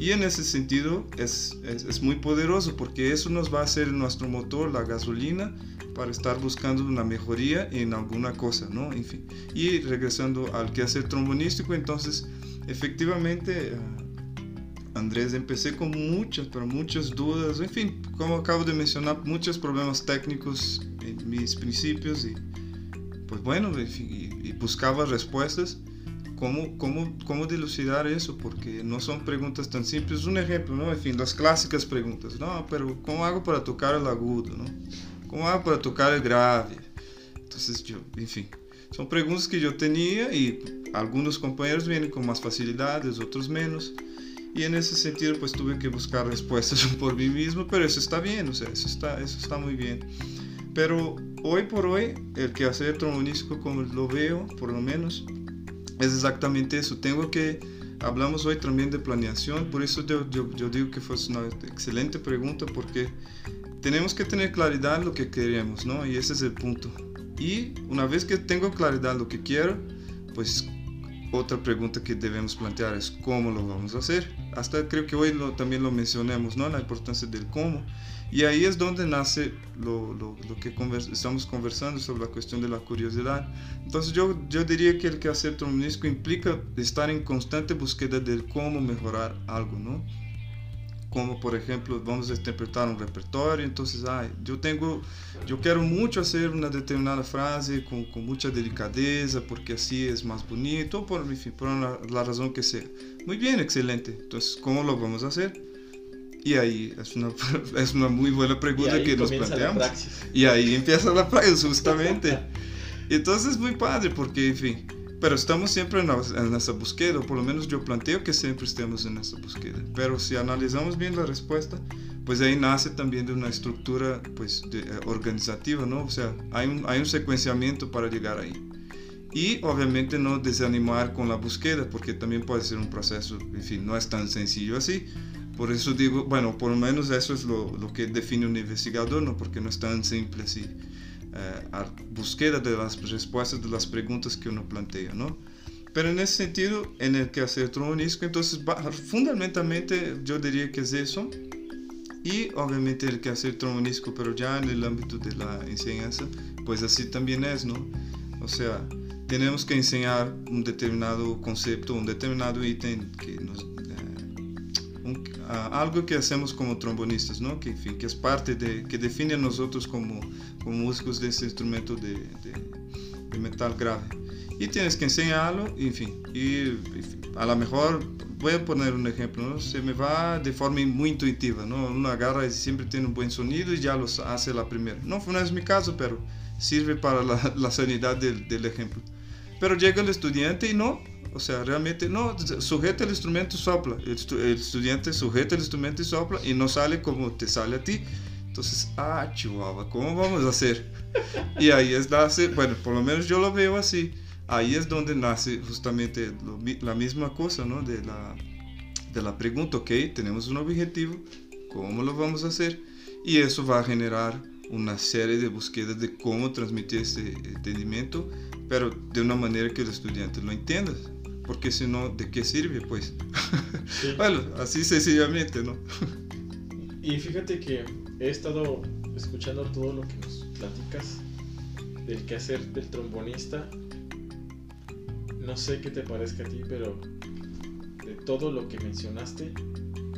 Y en ese sentido es, es, es, muy poderoso porque eso nos va a hacer nuestro motor, la gasolina, para estar buscando una mejoría en alguna cosa, ¿no? En fin. Y regresando al quehacer trombonístico, entonces, efectivamente, uh, Andrés, empecé con muchas, pero muchas dudas, en fin, como acabo de mencionar, muchos problemas técnicos en mis principios y pues bueno, y, y buscaba respuestas. ¿Cómo, cómo, ¿Cómo dilucidar eso? Porque no son preguntas tan simples. Un ejemplo, ¿no? En fin, las clásicas preguntas. No, pero ¿cómo hago para tocar el agudo? ¿no? ¿Cómo hago para tocar el grave? Entonces, yo, en fin, son preguntas que yo tenía y algunos compañeros vienen con más facilidades, otros menos. Y en ese sentido, pues tuve que buscar respuestas por mí mismo, pero eso está bien, o sea, eso está, eso está muy bien. Pero hoy por hoy, el que hace trombonístico como lo veo, por lo menos, es exactamente eso. Tengo que, hablamos hoy también de planeación, por eso yo, yo, yo digo que fue una excelente pregunta, porque tenemos que tener claridad en lo que queremos, ¿no? Y ese es el punto. Y una vez que tengo claridad en lo que quiero, pues otra pregunta que debemos plantear es cómo lo vamos a hacer. Hasta creo que hoy lo, también lo mencionamos, ¿no? La importancia del cómo. Y ahí es donde nace lo, lo, lo que convers estamos conversando sobre la cuestión de la curiosidad. Entonces yo, yo diría que el quehacer trombónico implica estar en constante búsqueda de cómo mejorar algo, ¿no? Como por ejemplo, vamos a interpretar un repertorio, entonces, ay, yo tengo, yo quiero mucho hacer una determinada frase con, con mucha delicadeza, porque así es más bonito, por, en fin, por la, la razón que sea. Muy bien, excelente. Entonces, ¿cómo lo vamos a hacer? Y ahí es una, es una muy buena pregunta que nos planteamos. Y ahí empieza la praxis, justamente. Entonces es muy padre porque, en fin, pero estamos siempre en, en esa búsqueda, o por lo menos yo planteo que siempre estemos en esa búsqueda. Pero si analizamos bien la respuesta, pues ahí nace también de una estructura pues, de, eh, organizativa, ¿no? O sea, hay un, hay un secuenciamiento para llegar ahí. Y obviamente no desanimar con la búsqueda, porque también puede ser un proceso, en fin, no es tan sencillo así. Por eso digo, bueno, por lo menos eso es lo, lo que define un investigador, ¿no? Porque no es tan simple así. Eh, a búsqueda de las respuestas de las preguntas que uno plantea, ¿no? Pero en ese sentido, en que hacer trombonístico, entonces fundamentalmente yo diría que es eso. Y obviamente el que hacer trombonístico, pero ya en el ámbito de la enseñanza, pues así también es, ¿no? O sea, tenemos que enseñar un determinado concepto, un determinado ítem que nos uh, algo que hacemos como trombonistas, ¿no? Que, en fin, que es parte de, que define a nosotros como, como músicos de ese instrumento de, de, de, metal grave. y tienes que enseñarlo, en fin. Y a lo mejor, voy a poner un ejemplo, ¿no? se me va de forma muy intuitiva, ¿no? uno agarra y siempre tiene un buen sonido y ya lo hace la primera. No, no es mi caso, pero sirve para la, la sanidad del, del ejemplo. Pero llega el estudiante y no, o sea, realmente no, sujeta el instrumento y sopla. El, estudiante sujeta el instrumento y sopla y no sale como te sale a ti. Entonces, ah, chihuahua, ¿cómo vamos a hacer? Y ahí es nace, bueno, por lo menos yo lo veo así. Ahí es donde nace justamente la misma cosa, ¿no? De la, de la pregunta, ok, tenemos un objetivo, ¿cómo lo vamos a hacer? Y eso va a generar una serie de búsquedas de cómo transmitir ese entendimiento, pero de una manera que el estudiante lo entienda porque si no, ¿de qué sirve? Pues, bueno, así sencillamente, ¿no? y fíjate que he estado escuchando todo lo que nos platicas del quehacer del trombonista. No sé qué te parezca a ti, pero de todo lo que mencionaste,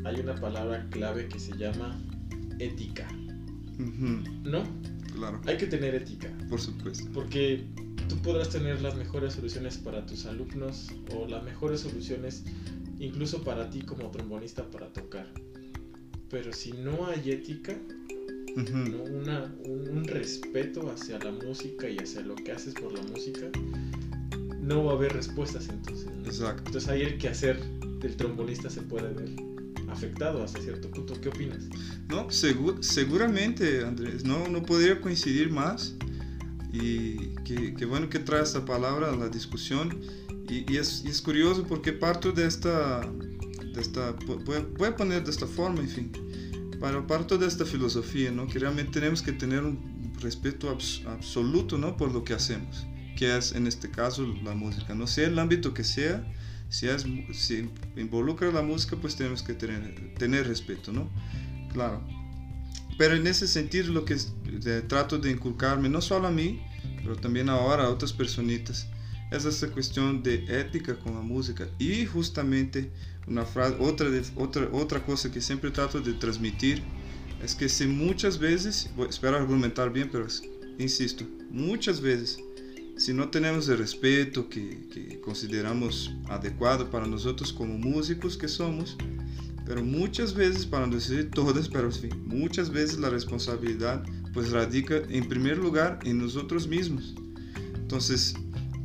hay una palabra clave que se llama ética. ¿No? Claro. Hay que tener ética. Por supuesto. Porque tú podrás tener las mejores soluciones para tus alumnos o las mejores soluciones incluso para ti como trombonista para tocar. Pero si no hay ética, Una, un, respeto hacia la música y hacia lo que haces por la música, no va a haber respuestas entonces. Exacto. Entonces ahí el quehacer del trombonista se puede ver afectado hasta cierto punto. ¿Qué opinas? No, seguramente, Andrés, no, no podría coincidir más. Y qué, bueno que trae esta palabra a la discusión. Y, es, es, curioso porque parto de esta, de esta voy, a poner de esta forma, en fin, para parto de esta filosofía, ¿no? que realmente tenemos que tener un respeto absoluto ¿no? por lo que hacemos, que es en este caso la música, no sea el ámbito que sea, si, es, si involucra la música, pues tenemos que tener, tener respeto, ¿no? Claro. Pero en ese sentido lo que trato de inculcarme, no solo a mí, pero también ahora a otras personitas, es esta cuestión de ética con la música. Y justamente una frase, otra, otra, otra cosa que siempre trato de transmitir es que si muchas veces, espero argumentar bien, pero insisto, muchas veces, si no tenemos el respeto que, que consideramos adecuado para nosotros como músicos que somos, pero muchas veces, para no decir todas, pero sí, muchas veces la responsabilidad pues radica en primer lugar en nosotros mismos. Entonces,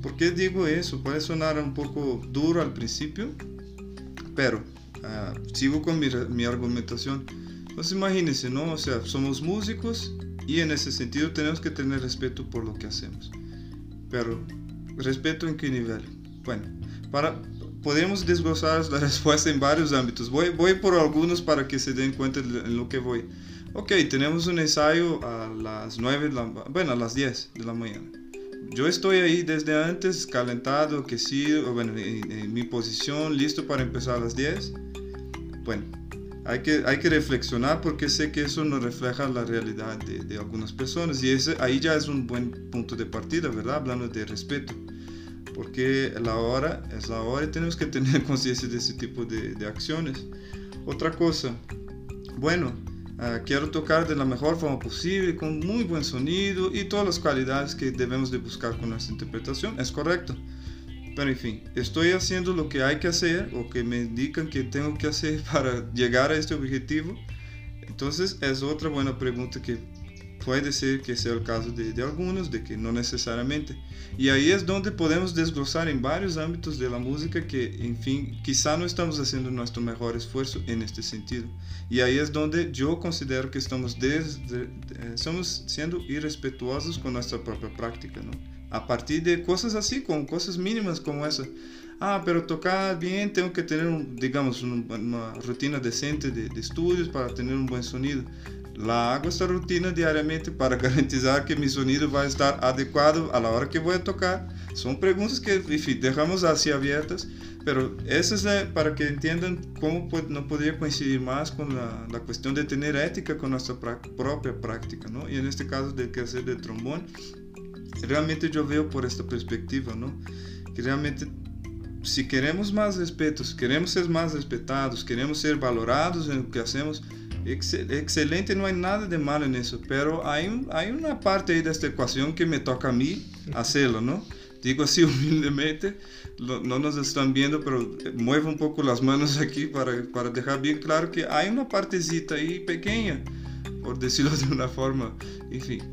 ¿por qué digo eso? Puede sonar un poco duro al principio, pero uh, sigo con mi, mi argumentación. Entonces imagínense, ¿no? O sea, somos músicos y en ese sentido tenemos que tener respeto por lo que hacemos. Pero, ¿respeto en qué nivel? Bueno, para, podemos desglosar la respuesta en varios ámbitos. Voy, voy por algunos para que se den cuenta en lo que voy. Ok, tenemos un ensayo a las 9, bueno, a las 10 de la mañana. Yo estoy ahí desde antes, calentado, que sí, bueno, en, mi posición, listo para empezar a las 10. Bueno, hay que, hay que reflexionar porque sé que eso no refleja la realidad de, de algunas personas y ese, ahí ya es un buen punto de partida, ¿verdad? Hablando de respeto porque la hora es la hora y tenemos que tener conciencia de ese tipo de, acciones. Otra cosa, bueno, uh, quiero tocar de la mejor forma posible, con muy buen sonido y todas las cualidades que debemos de buscar con nuestra interpretación, es correcto. Pero en fin, estoy haciendo lo que hay que hacer o que me indican que tengo que hacer para llegar a este objetivo. Entonces es otra buena pregunta que puede ser que sea el caso de, de, algunos, de que no necesariamente. Y ahí es donde podemos desglosar en varios ámbitos de la música que, en fin, quizá no estamos haciendo nuestro mejor esfuerzo en este sentido. Y ahí es donde yo considero que estamos desde, somos siendo irrespetuosos con nuestra propia práctica, ¿no? A partir de cosas así, con cosas mínimas como esa. Ah, pero tocar bien, tengo que tener, digamos, una rutina decente de, de estudios para tener un buen sonido la hago esta rutina diariamente para garantizar que mi sonido va a estar adecuado a hora que a tocar. Son preguntas que dejamos así abiertas, pero para que entiendan cómo no podría coincidir con la, la, cuestión de tener ética con nuestra propia práctica, ¿no? Y en este caso de que hacer de trombón, realmente yo veo por esta perspectiva. Que realmente si queremos más respeto, si queremos ser más respetados, queremos ser valorados en lo que hacemos, excelente, no hay nada de malo en eso, pero hay, hay una parte ahí de esta ecuación que me toca a mí hacerlo, ¿no? digo así humildemente, no nos están viendo, pero muevo un poco las manos aquí para, para dejar bien claro que hay una partecita ahí pequeña, por decirlo de una forma, en fin,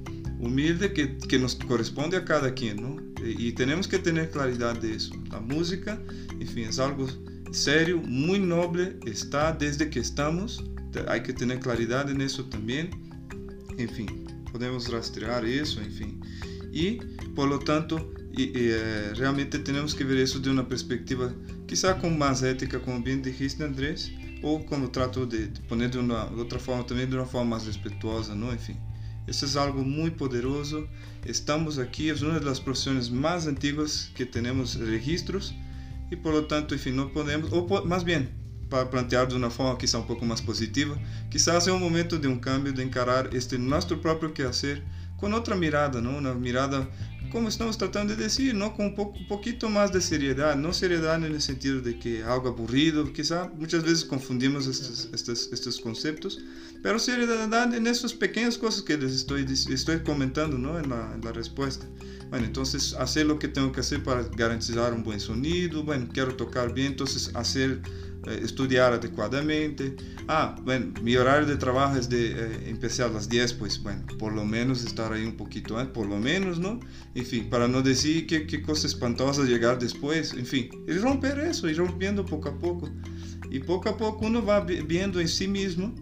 humilde que, que nos corresponde a cada quien, ¿no? Y tenemos que tener claridad de eso. La música, en fin, es algo serio, muy noble, está desde que estamos, hay que tener claridad en eso también, en fin, podemos rastrear eso, en fin. Y, por lo tanto, y, eh, realmente tenemos que ver eso de una perspectiva quizá con más ética, como bien dijiste Andrés, o como trato de poner de una de otra forma también de una forma más respetuosa, ¿no? En fin, eso es algo muy poderoso. Estamos aquí, es una de las profesiones más antiguas que tenemos registros y por lo tanto, en fin, no podemos, o más bien, para plantear de una forma quizá un poco más positiva, quizás sea un momento de un cambio, de encarar este nuestro propio quehacer con otra mirada, ¿no? Una mirada como estamos tratando de decir, ¿no? Con un, poco, un poquito más de seriedad, no seriedad en el sentido de que algo aburrido, quizá muchas veces confundimos estos, estos, estos conceptos, pero seriedad en esas pequeñas cosas que les estoy, estoy comentando, ¿no? En la, en la respuesta. Bueno, entonces hacer lo que tengo que hacer para garantizar un buen sonido, bueno, quiero tocar bien, entonces hacer eh, estudiar adecuadamente. Ah, bueno, mi horario de trabajo es de eh, empezar a las 10, pues bueno, por lo menos estar ahí un poquito antes, por lo menos, ¿no? En fin, para no decir qué, qué cosa espantosa llegar después, en fin, y romper eso, y rompiendo poco a poco. Y poco a poco uno va viendo en sí mismo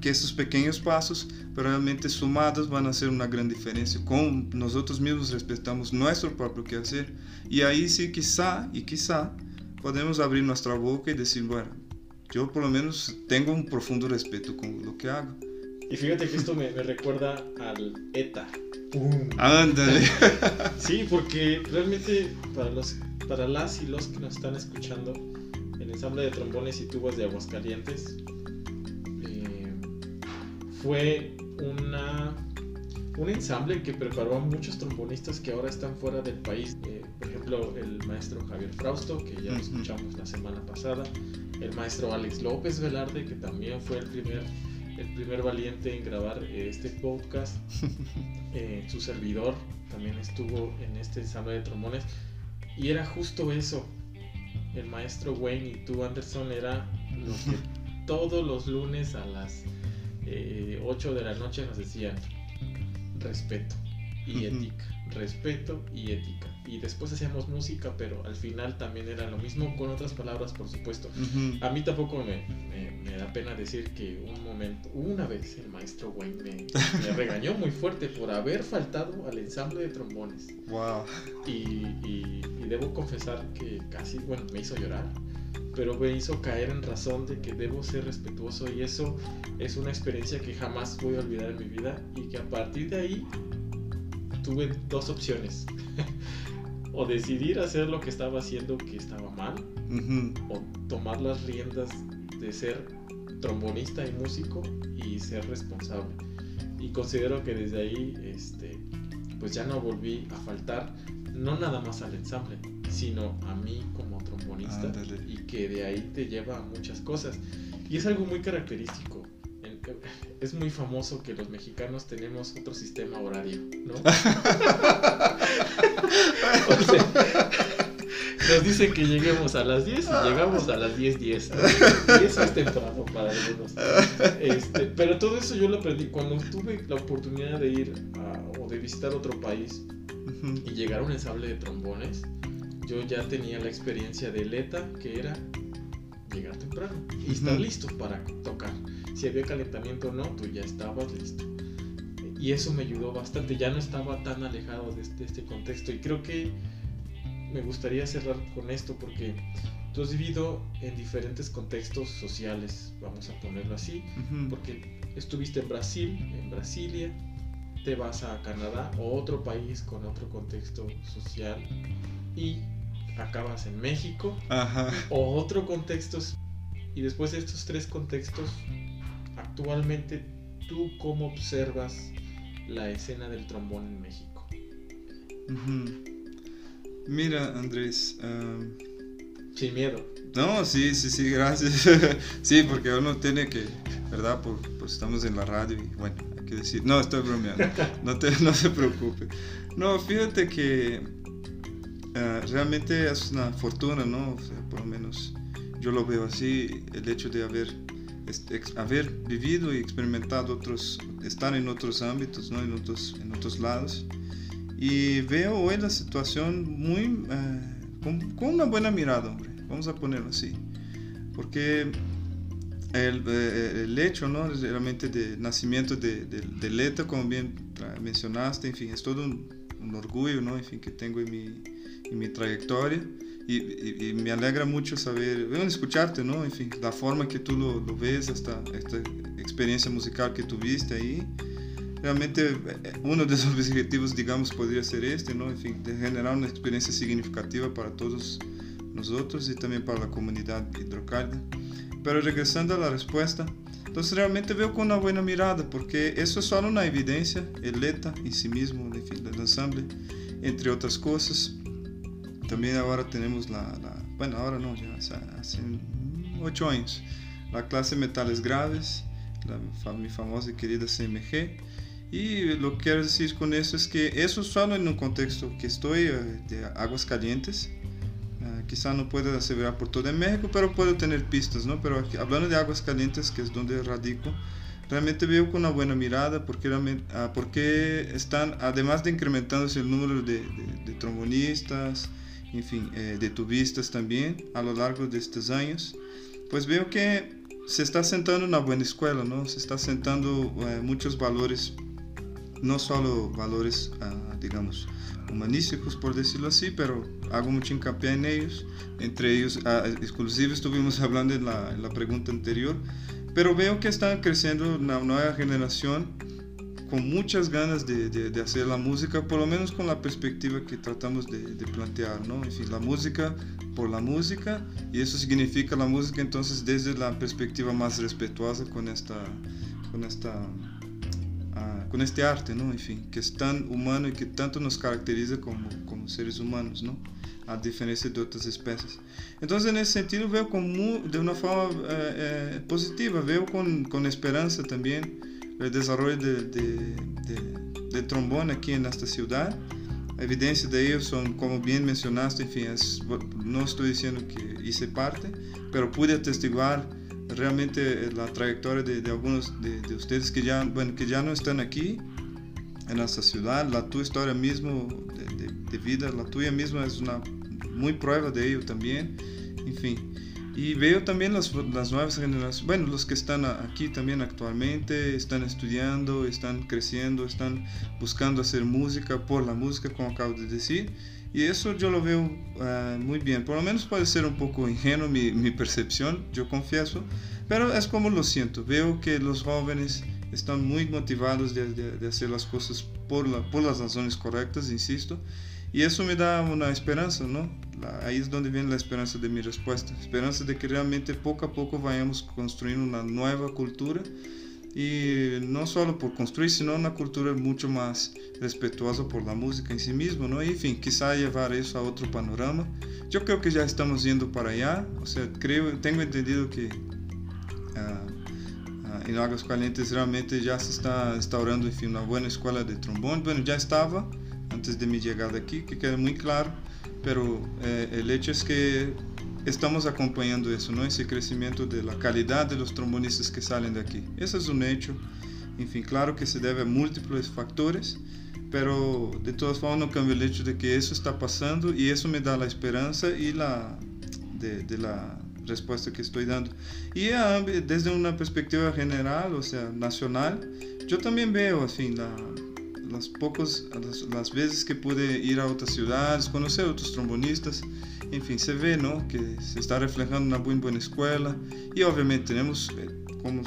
que esos pequeños pasos realmente sumados van a hacer una gran diferencia. Con nosotros mismos respetamos nuestro propio quehacer. Y ahí sí, quizá, y quizá, podemos abrir nuestra boca y decir, bueno, yo por lo menos tengo un profundo respeto con lo que hago. Y fíjate que esto me, recuerda al ETA. Ándale. sí, porque realmente para, los, para las y los que nos están escuchando, el ensamble de trombones y tubas de Aguascalientes eh, fue una un ensamble que preparó a muchos trombonistas que ahora están fuera del país. Eh, por ejemplo, el maestro Javier Frausto, que ya lo escuchamos la semana pasada, el maestro Alex López Velarde, que también fue el primer, el primer valiente en grabar este podcast. Eh, su servidor también estuvo en este ensamble de trombones. Y era justo eso. El maestro Wayne y tú, Anderson, era lo que todos los lunes a las 8 eh, de la noche nos decían respeto y ética. Respeto y ética. Y después hacíamos música, pero al final también era lo mismo, con otras palabras, por supuesto. A mí tampoco me, me, da pena decir que un momento, una vez el maestro Wayne me, me regañó muy fuerte por haber faltado al ensamble de trombones. Wow. Y, y, y debo confesar que casi, bueno, me hizo llorar pero me hizo caer en razón de que debo ser respetuoso y eso es una experiencia que jamás voy a olvidar en mi vida y que a partir de ahí tuve dos opciones. o decidir hacer lo que estaba haciendo que estaba mal, o tomar las riendas de ser trombonista y músico y ser responsable. Y considero que desde ahí, este, pues ya no volví a faltar, no nada más al ensamble, sino a mí como trombonista y que de ahí te lleva a muchas cosas. Y es algo muy característico. Es muy famoso que los mexicanos tenemos otro sistema horario, ¿no? nos dicen que lleguemos a las 10 y llegamos a las 10:10. 10, y eso es temprano para algunos. Este, pero todo eso yo lo aprendí cuando tuve la oportunidad de ir o de visitar otro país y llegar a un ensamble de trombones yo ya tenía la experiencia de Leta, que era llegar temprano y estar listo para tocar. Si había calentamiento o no, tú ya estabas listo. Y eso me ayudó bastante, ya no estaba tan alejado de este, este contexto. Y creo que me gustaría cerrar con esto porque tú has vivido en diferentes contextos sociales, vamos a ponerlo así, porque estuviste en Brasil, en Brasilia, te vas a Canadá o otro país con otro contexto social y acabas en México o otro contexto. Y después de estos tres contextos, actualmente, ¿tú cómo observas la escena del trombón en México? Mira, Andrés. Sin miedo. No, sí, sí, sí, gracias. sí, porque uno tiene que, ¿verdad? pues estamos en la radio y bueno, hay que decir, no, estoy bromeando, no, te, no se preocupe. No, fíjate que eh, realmente es una fortuna, ¿no? O sea, por lo menos yo lo veo así, el hecho de haber, haber vivido y experimentado otros, estar en otros ámbitos, ¿no? En otros, en otros lados. Y veo hoy la situación muy, eh, con, con, una buena mirada, hombre. Vamos a ponerlo así. Porque el, eh, el, hecho, ¿no? Realmente de nacimiento de, de, de Leta, como bien mencionaste, en fin, es todo un, un orgullo, ¿no? En fin, que tengo en mi, en mi trayectoria. Y, y, me alegra mucho saber, bueno, escucharte, ¿no? En fin, la forma que tú lo, lo ves, hasta esta experiencia musical que tuviste ahí. Realmente eh, uno de los objetivos, digamos, podría ser este, ¿no? En fin, de generar una experiencia significativa para todos nosotros y también para la comunidad hidrocálida. Pero regresando a la respuesta, entonces realmente veo con una buena mirada, porque eso es solo una evidencia, el ETA en sí mismo, en fin, ensamble, entre otras cosas. También ahora tenemos la, la bueno, ahora no, ya hace ocho años, la clase Metales Graves, la, mi famosa y querida CMG. Y lo que quiero decir con eso es que eso solo en un contexto que estoy eh, de aguas calientes, quizá no pueda aseverar por todo México, pero puedo tener pistas, ¿no? Pero aquí, hablando de aguas calientes, que es donde radico, realmente veo con una buena mirada porque, ah, porque están, además de incrementándose el número de, de, de trombonistas, en fin, eh, de tubistas también a lo largo de estos años, pues veo que se está sentando una buena escuela, ¿no? Se está sentando eh, muchos valores, no solo valores, uh, digamos, humanísticos, por decirlo así, pero hago mucho hincapié en. Entre ellos, ah, inclusive estuvimos hablando en la, en anterior, pero veo que está creciendo una nueva generación con muchas ganas de, de, de, hacer la música, por lo menos con la perspectiva que tratamos de, de, plantear, ¿no? En fin, la música por la música, y eso significa la música entonces desde la perspectiva más respetuosa con esta, con esta con este arte, ¿no? En fin, que es tan humano y que tanto nos caracteriza como, como seres humanos, ¿no? A diferencia de otras especies. Entonces, en ese sentido, veo como, de una forma eh, eh, positiva, veo con, con, esperanza también el desarrollo de, de, de, de, trombón aquí en esta ciudad. Evidencia de ello son, como bien mencionaste, en fin, es, no estoy diciendo que hice parte, pero pude atestiguar realmente eh, la trayectoria de, de algunos de, de, ustedes que ya, bueno, que ya no están aquí en nuestra ciudad, la tu historia mismo de, de, vida, la tuya misma es una muy prueba de ello también, en fin. Y veo también las, las nuevas generaciones, bueno, los que están aquí también actualmente, están estudiando, están creciendo, están buscando hacer música por la música, como acabo de decir. Y eso yo lo veo uh, muy bien. Por lo menos puede ser un poco ingenuo mi, mi, percepción, yo confieso. Pero es como lo siento. Veo que los jóvenes están muy motivados de, de, de hacer las cosas por, la, por, las razones correctas, insisto. Y eso me da una esperanza, ¿no? La, ahí es donde viene la esperanza de mi respuesta. Esperanza de que realmente poco a poco vayamos construyendo una nueva cultura y no solo por construir, sino una cultura mucho más respetuosa por la música en sí mismo, ¿no? Y, en fin, quizá llevar eso a otro panorama. Yo creo que ya estamos yendo para allá, o sea, creo, tengo entendido que uh, uh, en Aguas Calientes realmente ya se está instaurando, en fin, una buena escuela de trombón. Bueno, ya estaba antes de mi llegada aquí, que queda muy claro, pero eh, el hecho es que estamos acompañando eso, ¿no? Ese crecimiento de la calidad de los trombonistas que salen de aquí. Ese es un hecho. En fin, claro que se debe a múltiples factores, pero de todas formas no cambia el hecho de que eso está pasando y eso me da la esperanza y la de, de la respuesta que estoy dando. Y uh, desde una perspectiva general, o sea, nacional, yo también veo, en fin, la, las pocas las, las, veces que pude ir a otras ciudades, conocer otros trombonistas, en fin, se ve ¿no? que se está reflejando una muy buena escuela y obviamente tenemos, eh, como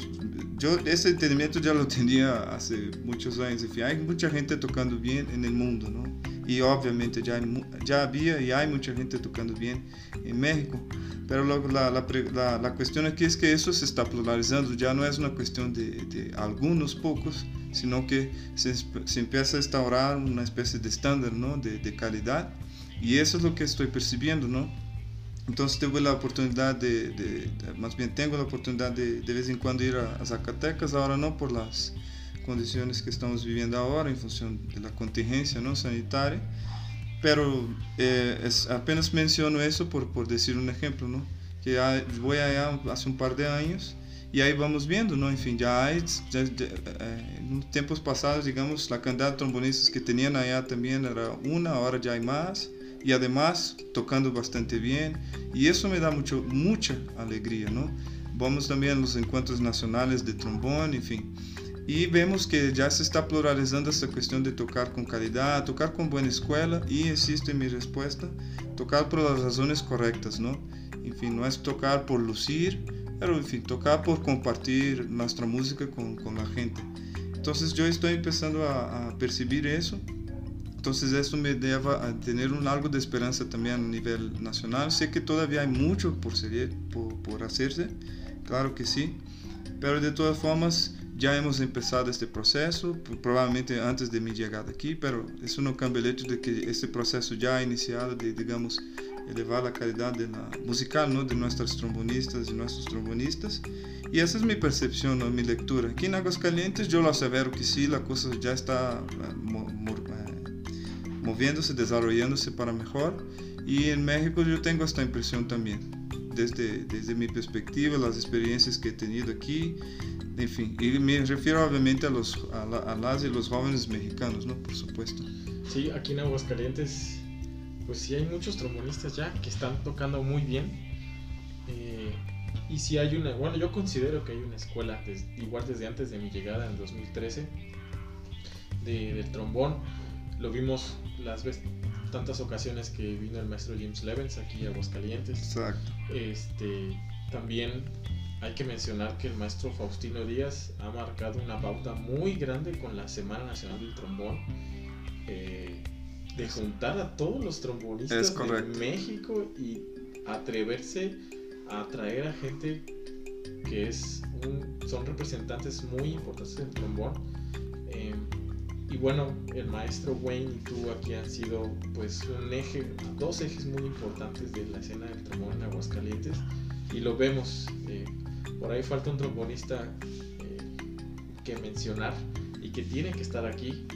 yo ese entendimiento ya lo tenía hace muchos años, en fin, hay mucha gente tocando bien en el mundo, ¿no? Y obviamente ya, ya había y hay mucha gente tocando bien en México, pero la, la, la, la cuestión aquí es que eso se está pluralizando, ya no es una cuestión de, de algunos pocos, sino que se, se, empieza a instaurar una especie de estándar ¿no? de, de, calidad y eso es lo que estoy percibiendo, ¿no? Entonces tuve la oportunidad de, de, de más bien tengo la oportunidad de de vez en cuando ir a, a, Zacatecas, ahora no por las condiciones que estamos viviendo ahora en función de la contingencia ¿no? sanitaria, pero eh, es, apenas menciono eso por, por decir un ejemplo, ¿no? Que voy allá hace un par de años y ahí vamos viendo, ¿no? En fin, ya hay, eh, en tiempos pasados, digamos, la cantidad de trombonistas que tenían allá también era una, ahora ya hay más y además tocando bastante bien y eso me da mucho, mucha alegría, ¿no? Vamos también a los encuentros nacionales de trombón, en fin. Y vemos que ya se está pluralizando esta cuestión de tocar con calidad, tocar con buena escuela y, insisto en mi respuesta, tocar por las razones correctas, ¿no? En fin, no es tocar por lucir, pero en fin, tocar por compartir nuestra música con, con la gente. Entonces yo estoy empezando a, a percibir eso entonces esto me lleva a tener un algo de esperanza también a nivel nacional. Sé que todavía hay mucho por, por, por, hacerse, claro que sí, pero de todas formas ya hemos empezado este proceso, probablemente antes de mi llegada aquí, pero eso no cambia el hecho de que este proceso ya ha iniciado de, digamos, elevar la calidad musical de nuestros trombonistas y nuestros trombonistas. Y esa es mi percepción, ¿no? mi lectura. Aquí en Aguascalientes yo lo asevero que sí, la cosa ya está moviéndose, desarrollándose para mejor. Y en México yo tengo esta impresión también, desde, desde mi perspectiva, las experiencias que he tenido aquí, en fin. Y me refiero obviamente a, los, a, las y los jóvenes mexicanos, ¿no? Por supuesto. Sí, aquí en Aguascalientes, pues sí hay muchos trombonistas ya que están tocando muy bien. Eh, y si hay una, bueno, yo considero que hay una escuela, igual desde antes de mi llegada en 2013, de, del trombón. Lo vimos las veces, tantas ocasiones que vino el maestro James Levens aquí a Aguascalientes. Exacto. Este, también hay que mencionar que el maestro Faustino Díaz ha marcado una pauta muy grande con la Semana Nacional del Trombón. Eh, de juntar a todos los trombonistas de México y atreverse a traer a gente que es son representantes muy importantes del trombón. Eh, y bueno, el maestro Wayne y tú aquí han sido pues un eje, dos ejes muy importantes de la escena del trombón en Aguascalientes y lo vemos. Eh, por ahí falta un trombonista eh, que mencionar y que tiene que estar aquí.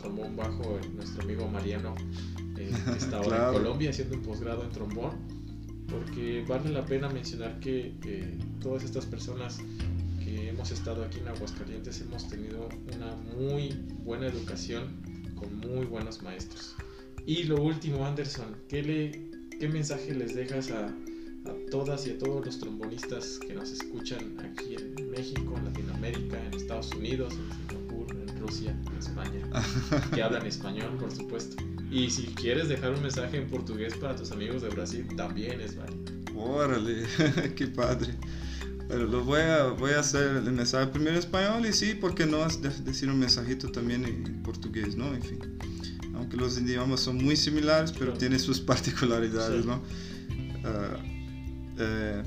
Trombón bajo, nuestro amigo Mariano, eh, que está ahora en Colombia haciendo un posgrado en trombón. Porque vale la pena mencionar que todas estas personas hemos estado aquí en Aguascalientes hemos tenido una muy buena educación con muy buenos maestros. Y lo último, Anderson, ¿qué, le, qué mensaje les dejas a, a todas y a todos los trombonistas que nos escuchan aquí en México, en Latinoamérica, en Estados Unidos, en En España, que hablan español, por supuesto? Y si quieres dejar un mensaje en portugués para tus amigos de Brasil, también es válido. Órale, qué padre. Pero lo voy a, voy a hacer el mensaje primero en español y sí, ¿por qué no decir un mensajito también en portugués, ¿no? En fin. Aunque los idiomas son muy similares, pero tienen sus particularidades, ¿no? Uh, eh,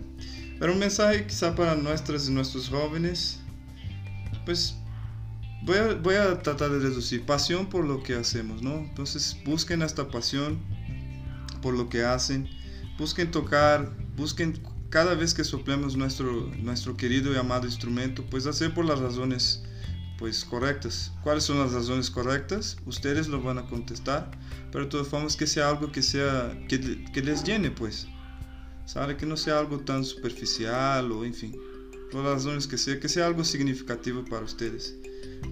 pero un mensaje quizá para nuestras y nuestros jóvenes, pues voy a, voy a tratar de reducir pasión por lo que hacemos, ¿no? Entonces busquen esta pasión por lo que hacen, busquen tocar, busquen cada vez que soplemos nuestro, nuestro querido y amado instrumento, pues hacer por las razones pues correctas. ¿Cuáles son las razones correctas? Ustedes lo van a contestar, pero de todas formas que sea algo que sea que, que les llene, pues. ¿Sabe? Que no sea algo tan superficial o en fin, por las razones que sea, que sea algo significativo para ustedes.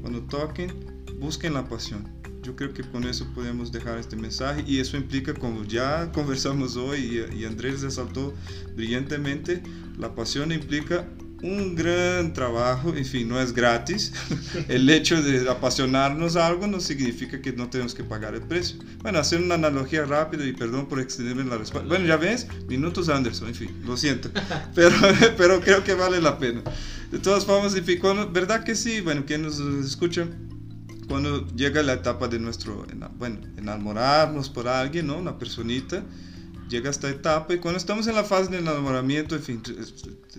Cuando toquen, busquen la pasión. Yo creo que con eso podemos dejar este mensaje y eso implica, como ya conversamos hoy y, Andrés resaltó brillantemente, la pasión implica un gran trabajo, en fin, no es gratis. El hecho de apasionarnos a algo no significa que no tenemos que pagar el precio. Bueno, hacer una analogía rápida y perdón por extenderme la respuesta. Bueno, ya ves, minutos Anderson, en fin, lo siento, pero, pero creo que vale la pena. De todas formas, en fin, ¿verdad que sí? Bueno, quienes nos escuchan, cuando llega la etapa de nuestro, bueno, enamorarnos por alguien, ¿no? Una personita, llega esta etapa y cuando estamos en la fase del enamoramiento, en fin,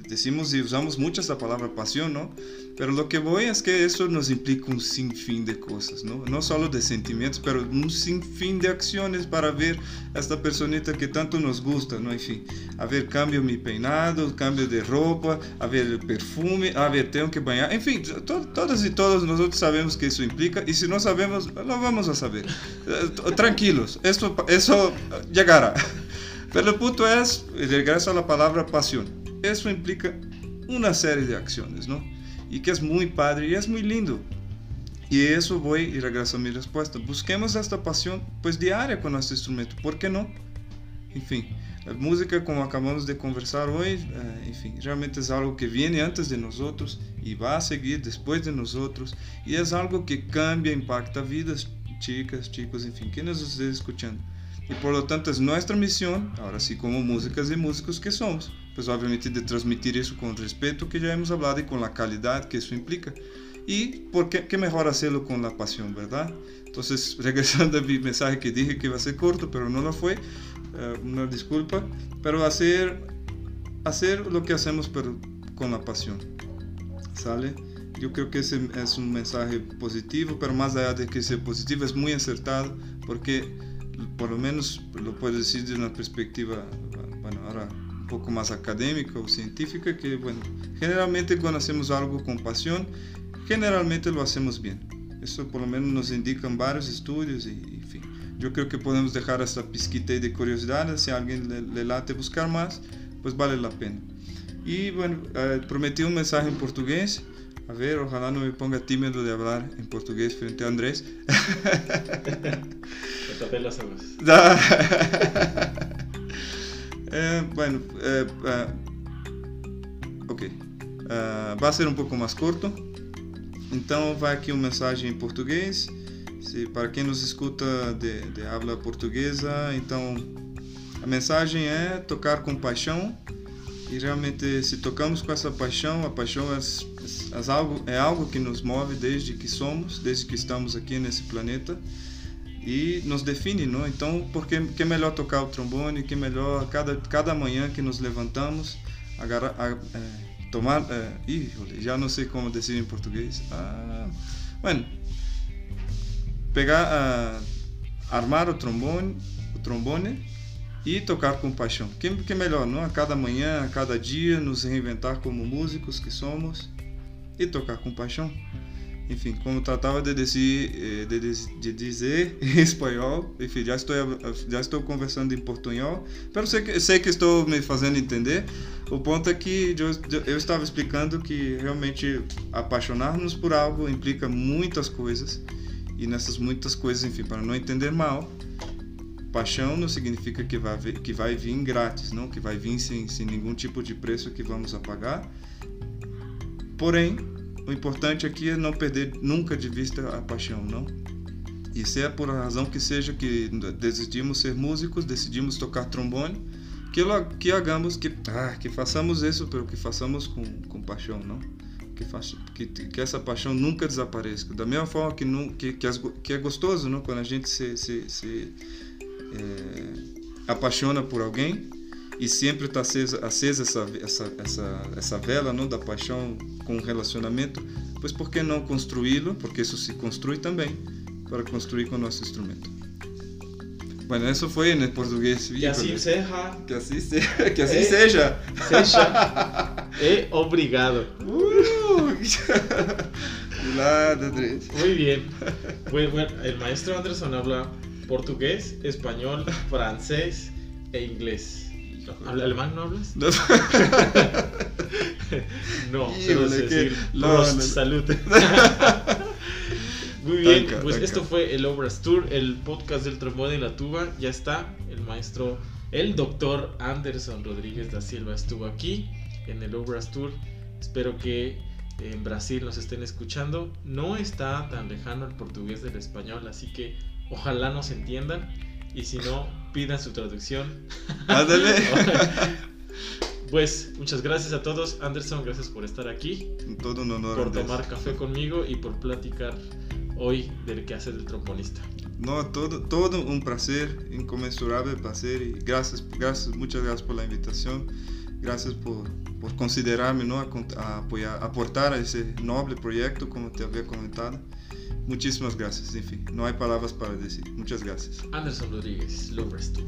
decimos y usamos mucho esta palabra pasión, ¿no? Pero lo que voy es que eso nos implica un sinfín de cosas, ¿no? No solo de sentimientos, pero un sinfín de acciones para ver a esta personita que tanto nos gusta, ¿no? En fin, a ver, cambio mi peinado, cambio de ropa, a ver el perfume, a ver, tengo que bañar, en fin, to todas y todos nosotros sabemos que eso implica y si no sabemos, lo vamos a saber. Eh, tranquilos, eso, eso llegará. Pero el punto es, regreso a la palabra pasión. Eso implica una serie de acciones, ¿no? Y que es muy padre y es muy lindo. Y eso voy y regreso a mi respuesta. Busquemos esta pasión pues diaria con nuestro instrumento. ¿Por qué no? En fin, la música como acabamos de conversar hoy, eh, en fin, realmente es algo que viene antes de nosotros y va a seguir después de nosotros. Y es algo que cambia, impacta vidas, chicas, chicos, en fin, que nos esté escuchando. Y por lo tanto es nuestra misión, ahora sí como músicas y músicos que somos, pues obviamente de transmitir eso con respeto que ya hemos hablado y con la calidad que eso implica. Y por qué, qué mejor hacerlo con la pasión, ¿verdad? Entonces, regresando a mi mensaje que dije que iba a ser corto, pero no lo fue, uh, una disculpa, pero hacer, hacer lo que hacemos pero con la pasión, ¿sale? Yo creo que ese es un mensaje positivo, pero más allá de que sea positivo, es muy acertado, porque por lo menos lo puedo decir de una perspectiva, bueno, ahora un poco más académica o científica, que bueno, generalmente cuando hacemos algo con pasión, generalmente lo hacemos bien. Eso por lo menos nos indican varios estudios y, en fin. Yo creo que podemos dejar esta pizquita de curiosidad, si a alguien le, le, late buscar más, pues vale la pena. Y bueno, eh, prometí un mensaje en portugués. A ver, ojalá no me ponga tímido de hablar en portugués frente a Andrés. tapé las aguas. eh, bueno, eh, uh, ok. Uh, vai ser um pouco mais curto. Então, vai aqui uma mensagem em português. Se, para quem nos escuta de, de habla portuguesa, então a mensagem é tocar com paixão. E realmente, se tocamos com essa paixão, a paixão é, é, é, algo, é algo que nos move desde que somos, desde que estamos aqui nesse planeta e nos define, não? Então, porque que melhor tocar o trombone, que melhor cada cada manhã que nos levantamos, é, tomar, é, híjole, já não sei como dizer em português. Ah, bueno, pegar, ah, armar o trombone, o trombone e tocar com paixão. Que, que melhor, não? A cada manhã, a cada dia, nos reinventar como músicos que somos e tocar com paixão. Enfim, como tratava dizer, eh, de, de dizer em espanhol, enfim, já estou, já estou conversando em portunhol, mas sei que, sei que estou me fazendo entender. O ponto é que eu, eu estava explicando que realmente apaixonar-nos por algo implica muitas coisas, e nessas muitas coisas, enfim, para não entender mal, paixão não significa que vai, que vai vir grátis, não, que vai vir sem, sem nenhum tipo de preço que vamos a pagar. Porém, o importante aqui é não perder nunca de vista a paixão, não? E se é por a razão que seja que decidimos ser músicos, decidimos tocar trombone, que que hagamos, que ah, que façamos isso, pero que façamos com, com paixão, não? Que, faça, que, que essa paixão nunca desapareça. Da mesma forma que, que, que, que é gostoso, não? Quando a gente se, se, se é, apaixona por alguém, e sempre está acesa, acesa essa, essa, essa, essa vela não da paixão com o relacionamento, pois por que não construí-lo? Porque isso se construi também para construir com o nosso instrumento. Bueno, isso foi em português. Que assim seja. Que assim, se, que assim seja. Seja. e obrigado. Uh, nada, Andrés. Muy bien. Bueno, el maestro Anderson habla portugués, español, francés e inglés. ¿Alemán no hablas? No, no solo sé decir no, no, salud. Muy bien, pues esto fue el Obras Tour, el podcast del trombón y la tuba. Ya está, el maestro, el doctor Anderson Rodríguez da Silva estuvo aquí en el Obras Tour. Espero que en Brasil nos estén escuchando. No está tan lejano el portugués del español, así que ojalá nos entiendan. Y si no, pidan su traducción. Ándale. pues muchas gracias a todos. Anderson, gracias por estar aquí. Todo un honor. Por tomar café conmigo y por platicar hoy del que hace del trombonista? No, todo, todo un placer, inconmensurable placer y gracias, gracias, muchas gracias por la invitación, gracias por, por considerarme, ¿no? A, apoyar, aportar a ese noble proyecto, como te había comentado. Muchísimas gracias, en fin, no hay palabras para decir. Muchas gracias. Anderson Rodríguez, Lovers Tour.